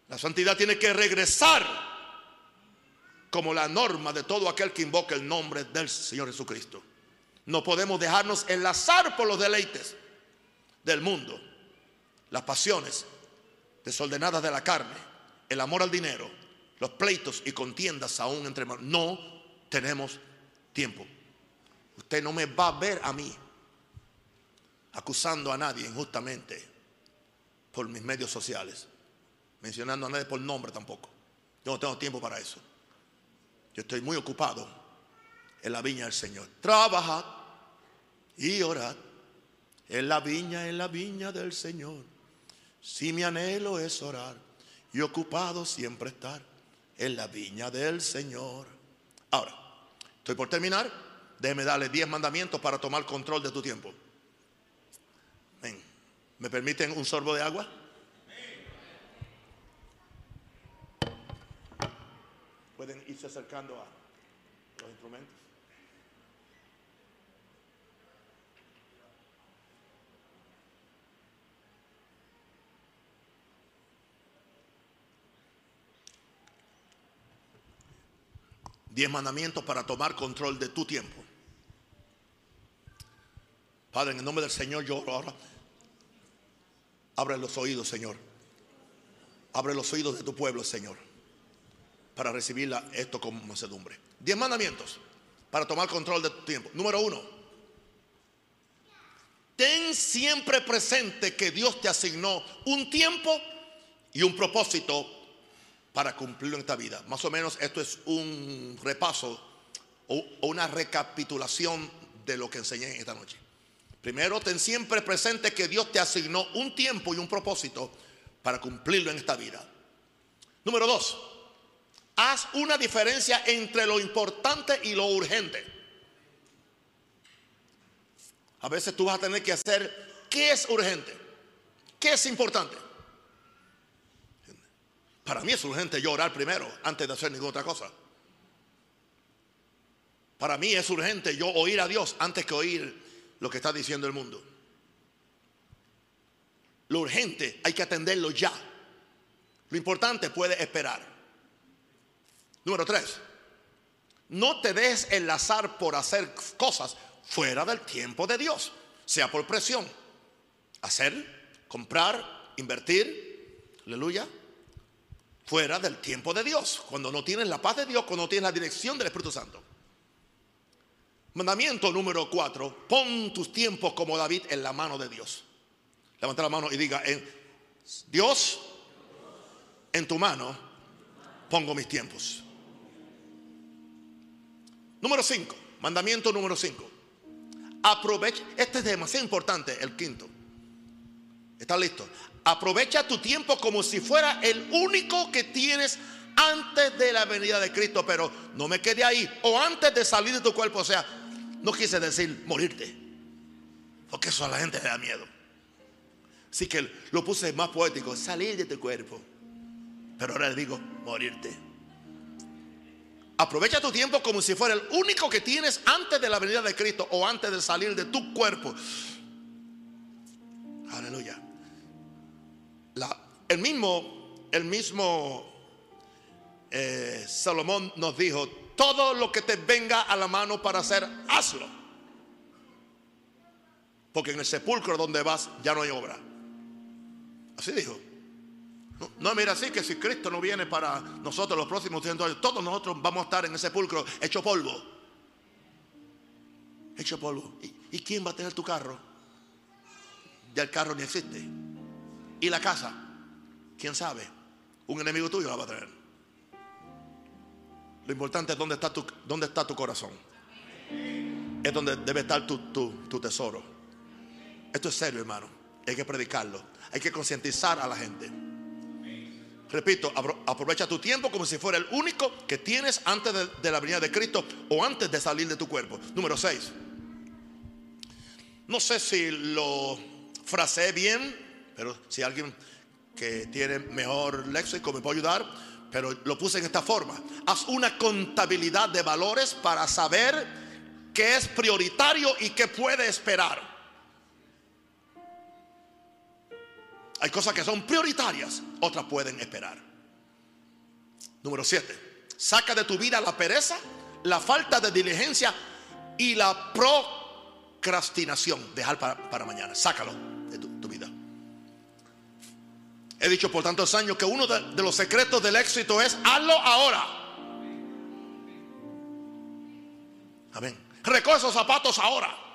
S1: La santidad tiene que regresar como la norma de todo aquel que invoca el nombre del Señor Jesucristo. No podemos dejarnos enlazar por los deleites del mundo, las pasiones desordenadas de la carne, el amor al dinero, los pleitos y contiendas aún entre hermanos. No tenemos tiempo. Usted no me va a ver a mí acusando a nadie injustamente por mis medios sociales, mencionando a nadie por nombre tampoco. Yo no tengo tiempo para eso. Yo estoy muy ocupado en la viña del Señor. Trabajad y orad en la viña, en la viña del Señor. Si mi anhelo es orar y ocupado siempre estar en la viña del Señor. Ahora, estoy por terminar. Déjeme darle 10 mandamientos para tomar control de tu tiempo. ¿Me permiten un sorbo de agua? Pueden irse acercando a los instrumentos. Diez mandamientos para tomar control de tu tiempo. Padre, en el nombre del Señor, yo ahora abre los oídos, Señor. Abre los oídos de tu pueblo, Señor, para recibir esto como macedumbre. Diez mandamientos para tomar control de tu tiempo. Número uno, ten siempre presente que Dios te asignó un tiempo y un propósito para cumplirlo en esta vida. Más o menos esto es un repaso o, una recapitulación de lo que enseñé esta noche. Primero, ten siempre presente que Dios te asignó un tiempo y un propósito para cumplirlo en esta vida. Número dos, haz una diferencia entre lo importante y lo urgente. A veces tú vas a tener que hacer qué es urgente, qué es importante. Para mí es urgente yo orar primero antes de hacer ninguna otra cosa. Para mí es urgente yo oír a Dios antes que oír lo que está diciendo el mundo. Lo urgente hay que atenderlo ya. Lo importante puede esperar. Número tres, no te dejes enlazar por hacer cosas fuera del tiempo de Dios, sea por presión. Hacer, comprar, invertir, aleluya, fuera del tiempo de Dios, cuando no tienes la paz de Dios, cuando no tienes la dirección del Espíritu Santo. Mandamiento número cuatro, pon tus tiempos como David en la mano de Dios. Levanta la mano y diga, Dios, en tu mano pongo mis tiempos. Número cinco, mandamiento número cinco. Aprovecha, este es demasiado importante, el quinto. ¿Está listo? Aprovecha tu tiempo como si fuera el único que tienes antes de la venida de Cristo, pero no me quede ahí. O antes de salir de tu cuerpo. O sea, no quise decir morirte, porque eso a la gente le da miedo. Así que lo puse más poético, salir de tu cuerpo. Pero ahora le digo, morirte. Aprovecha tu tiempo como si fuera el único que tienes antes de la venida de Cristo o antes de salir de tu cuerpo. Aleluya el mismo, el mismo eh, Salomón nos dijo, todo lo que te venga a la mano para hacer, hazlo. Porque en el sepulcro donde vas ya no hay obra. Así dijo. No, mira, así que si Cristo no viene para nosotros los próximos 100 años, todos nosotros vamos a estar en el sepulcro hecho polvo. Hecho polvo. ¿Y, ¿Y quién va a tener tu carro? Ya el carro ni existe. ¿Y la casa? ¿Quién sabe? Un enemigo tuyo la va a traer. Lo importante es dónde está tu, dónde está tu corazón. Es donde debe estar tu, tu tesoro. Esto es serio, hermano. hay que predicarlo. Hay que concientizar a la gente. Repito, aprovecha tu tiempo como si fuera el único que tienes antes de, la venida de Cristo o antes de salir de tu cuerpo. Número 6. No sé si lo fraseé bien, pero si alguien que tiene mejor léxico me puede ayudar, pero lo puse en esta forma. Haz una contabilidad de valores para saber qué es prioritario y qué puede esperar. Hay cosas que son prioritarias, otras pueden esperar. Número 7. Saca de tu vida la pereza, la falta de diligencia y la procrastinación. Dejar para, mañana. Sácalo de tu, vida. He dicho por tantos años que uno de, de los secretos del éxito es hazlo ahora. Amén. Recoge esos zapatos ahora.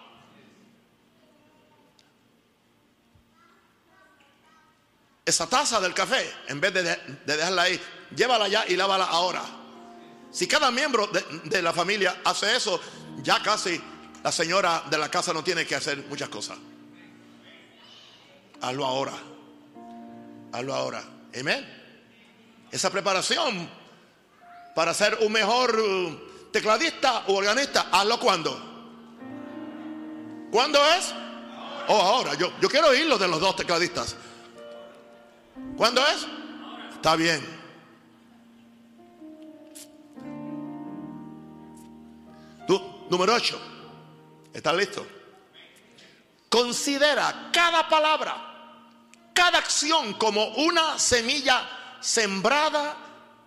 S1: Esa taza del café, en vez de, dejarla ahí, llévala ya y lávala ahora. Si cada miembro de, la familia hace eso, ya casi la señora de la casa no tiene que hacer muchas cosas. Hazlo ahora. Hazlo ahora. Amén. Esa preparación para ser un mejor uh, tecladista o organista, hazlo cuando. ¿Cuándo es? Oh, ahora. Yo, yo quiero oír lo de los dos tecladistas. ¿Cuándo es? Está bien. Tú, número 8. ¿Estás listo? Considera cada palabra, cada acción como una semilla sembrada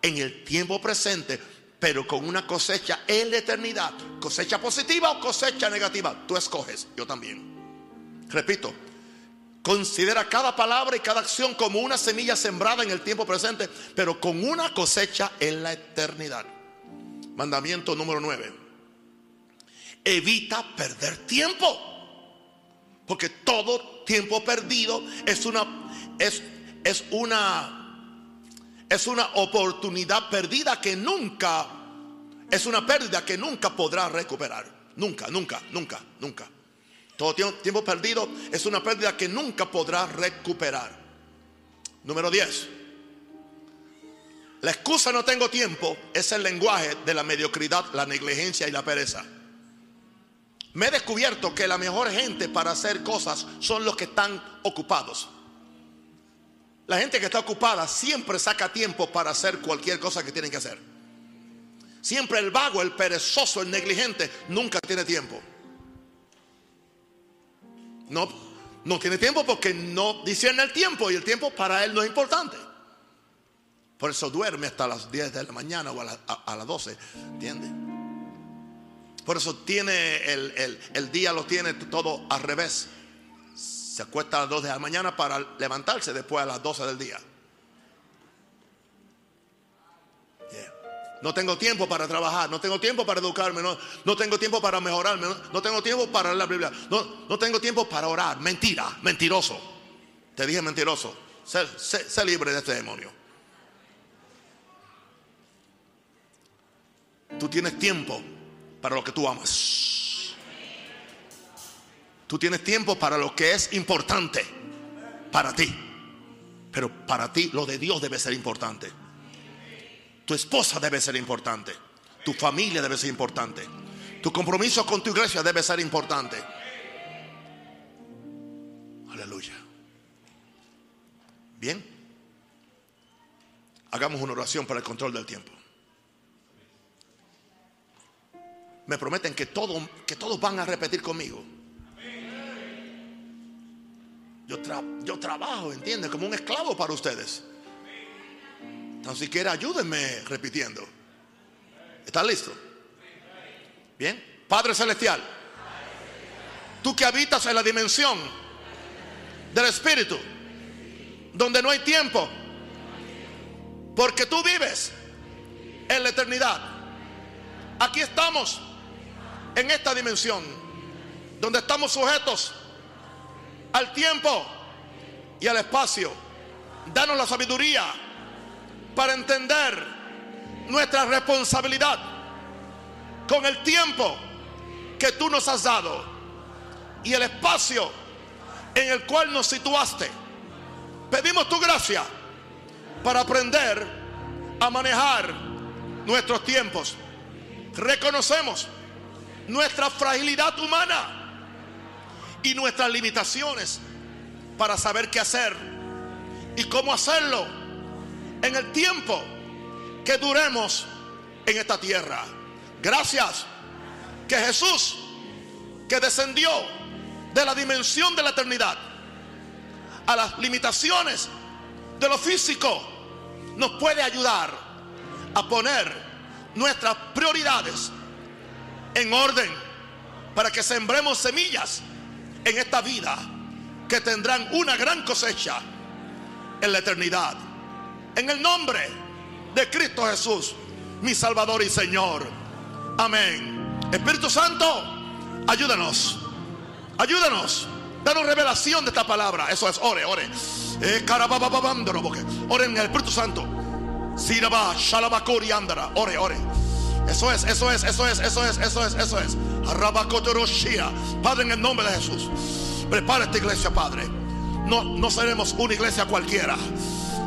S1: en el tiempo presente, pero con una cosecha en la eternidad. Cosecha positiva o cosecha negativa. Tú escoges, yo también. Repito, Considera cada palabra y cada acción como una semilla sembrada en el tiempo presente, pero con una cosecha en la eternidad. Mandamiento número 9. Evita perder tiempo. Porque todo tiempo perdido es una es, es una es una oportunidad perdida que nunca es una pérdida que nunca podrá recuperar. Nunca, nunca, nunca, nunca. Todo tiempo perdido es una pérdida que nunca podrá recuperar. Número 10. La excusa no tengo tiempo es el lenguaje de la mediocridad, la negligencia y la pereza. Me he descubierto que la mejor gente para hacer cosas son los que están ocupados. La gente que está ocupada siempre saca tiempo para hacer cualquier cosa que tienen que hacer. Siempre el vago, el perezoso, el negligente nunca tiene tiempo. No, no tiene tiempo porque no discierne el tiempo y el tiempo para él no es importante. Por eso duerme hasta las 10 de la mañana o a, las 12, ¿entiendes? Por eso tiene el, el, día lo tiene todo al revés. Se acuesta a las 2 de la mañana para levantarse después a las 12 del día. No tengo tiempo para trabajar, no tengo tiempo para educarme, no, no tengo tiempo para mejorarme, no, tengo tiempo para la Biblia, no, no, tengo tiempo para orar. Mentira, mentiroso. Te dije mentiroso. Sé, libre de este demonio. Tú tienes tiempo para lo que tú amas. Tú tienes tiempo para lo que es importante para ti. Pero para ti lo de Dios debe ser importante. Tu esposa debe ser importante. Tu familia debe ser importante. Tu compromiso con tu iglesia debe ser importante. Aleluya. Bien. Hagamos una oración para el control del tiempo. Me prometen que, todo, que todos van a repetir conmigo. Yo, yo trabajo, ¿entiendes? Como un esclavo para ustedes. Tan siquiera ayúdenme repitiendo. ¿Estás listo? Bien. Padre Celestial, tú que habitas en la dimensión del Espíritu, donde no hay tiempo, porque tú vives en la eternidad. Aquí estamos, en esta dimensión, donde estamos sujetos al tiempo y al espacio. Danos la sabiduría para entender nuestra responsabilidad con el tiempo que tú nos has dado y el espacio en el cual nos situaste. Pedimos tu gracia para aprender a manejar nuestros tiempos. Reconocemos nuestra fragilidad humana y nuestras limitaciones para saber qué hacer y cómo hacerlo en el tiempo que duremos en esta tierra. Gracias que Jesús, que descendió de la dimensión de la eternidad a las limitaciones de lo físico, nos puede ayudar a poner nuestras prioridades en orden para que sembremos semillas en esta vida que tendrán una gran cosecha en la eternidad. En el nombre de Cristo Jesús, mi Salvador y Señor. Amén. Espíritu Santo, ayúdanos. Ayúdanos. Danos revelación de esta palabra. Eso es, ore, ore. Eh, ore en el Espíritu Santo. Ore, ore. Eso es, eso es, eso es, eso es, eso es, eso es. Padre, en el nombre de Jesús. Prepara esta iglesia, Padre. No, no seremos una iglesia cualquiera.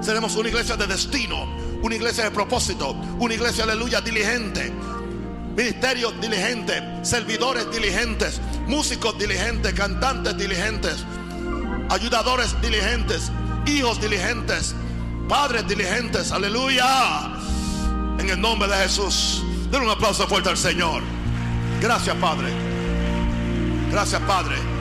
S1: Seremos una iglesia de destino, una iglesia de propósito, una iglesia, aleluya, diligente. Ministerios diligentes, servidores diligentes, músicos diligentes, cantantes diligentes, ayudadores diligentes, hijos diligentes, padres diligentes, aleluya. En el nombre de Jesús, den un aplauso fuerte al Señor. Gracias, Padre. Gracias, Padre.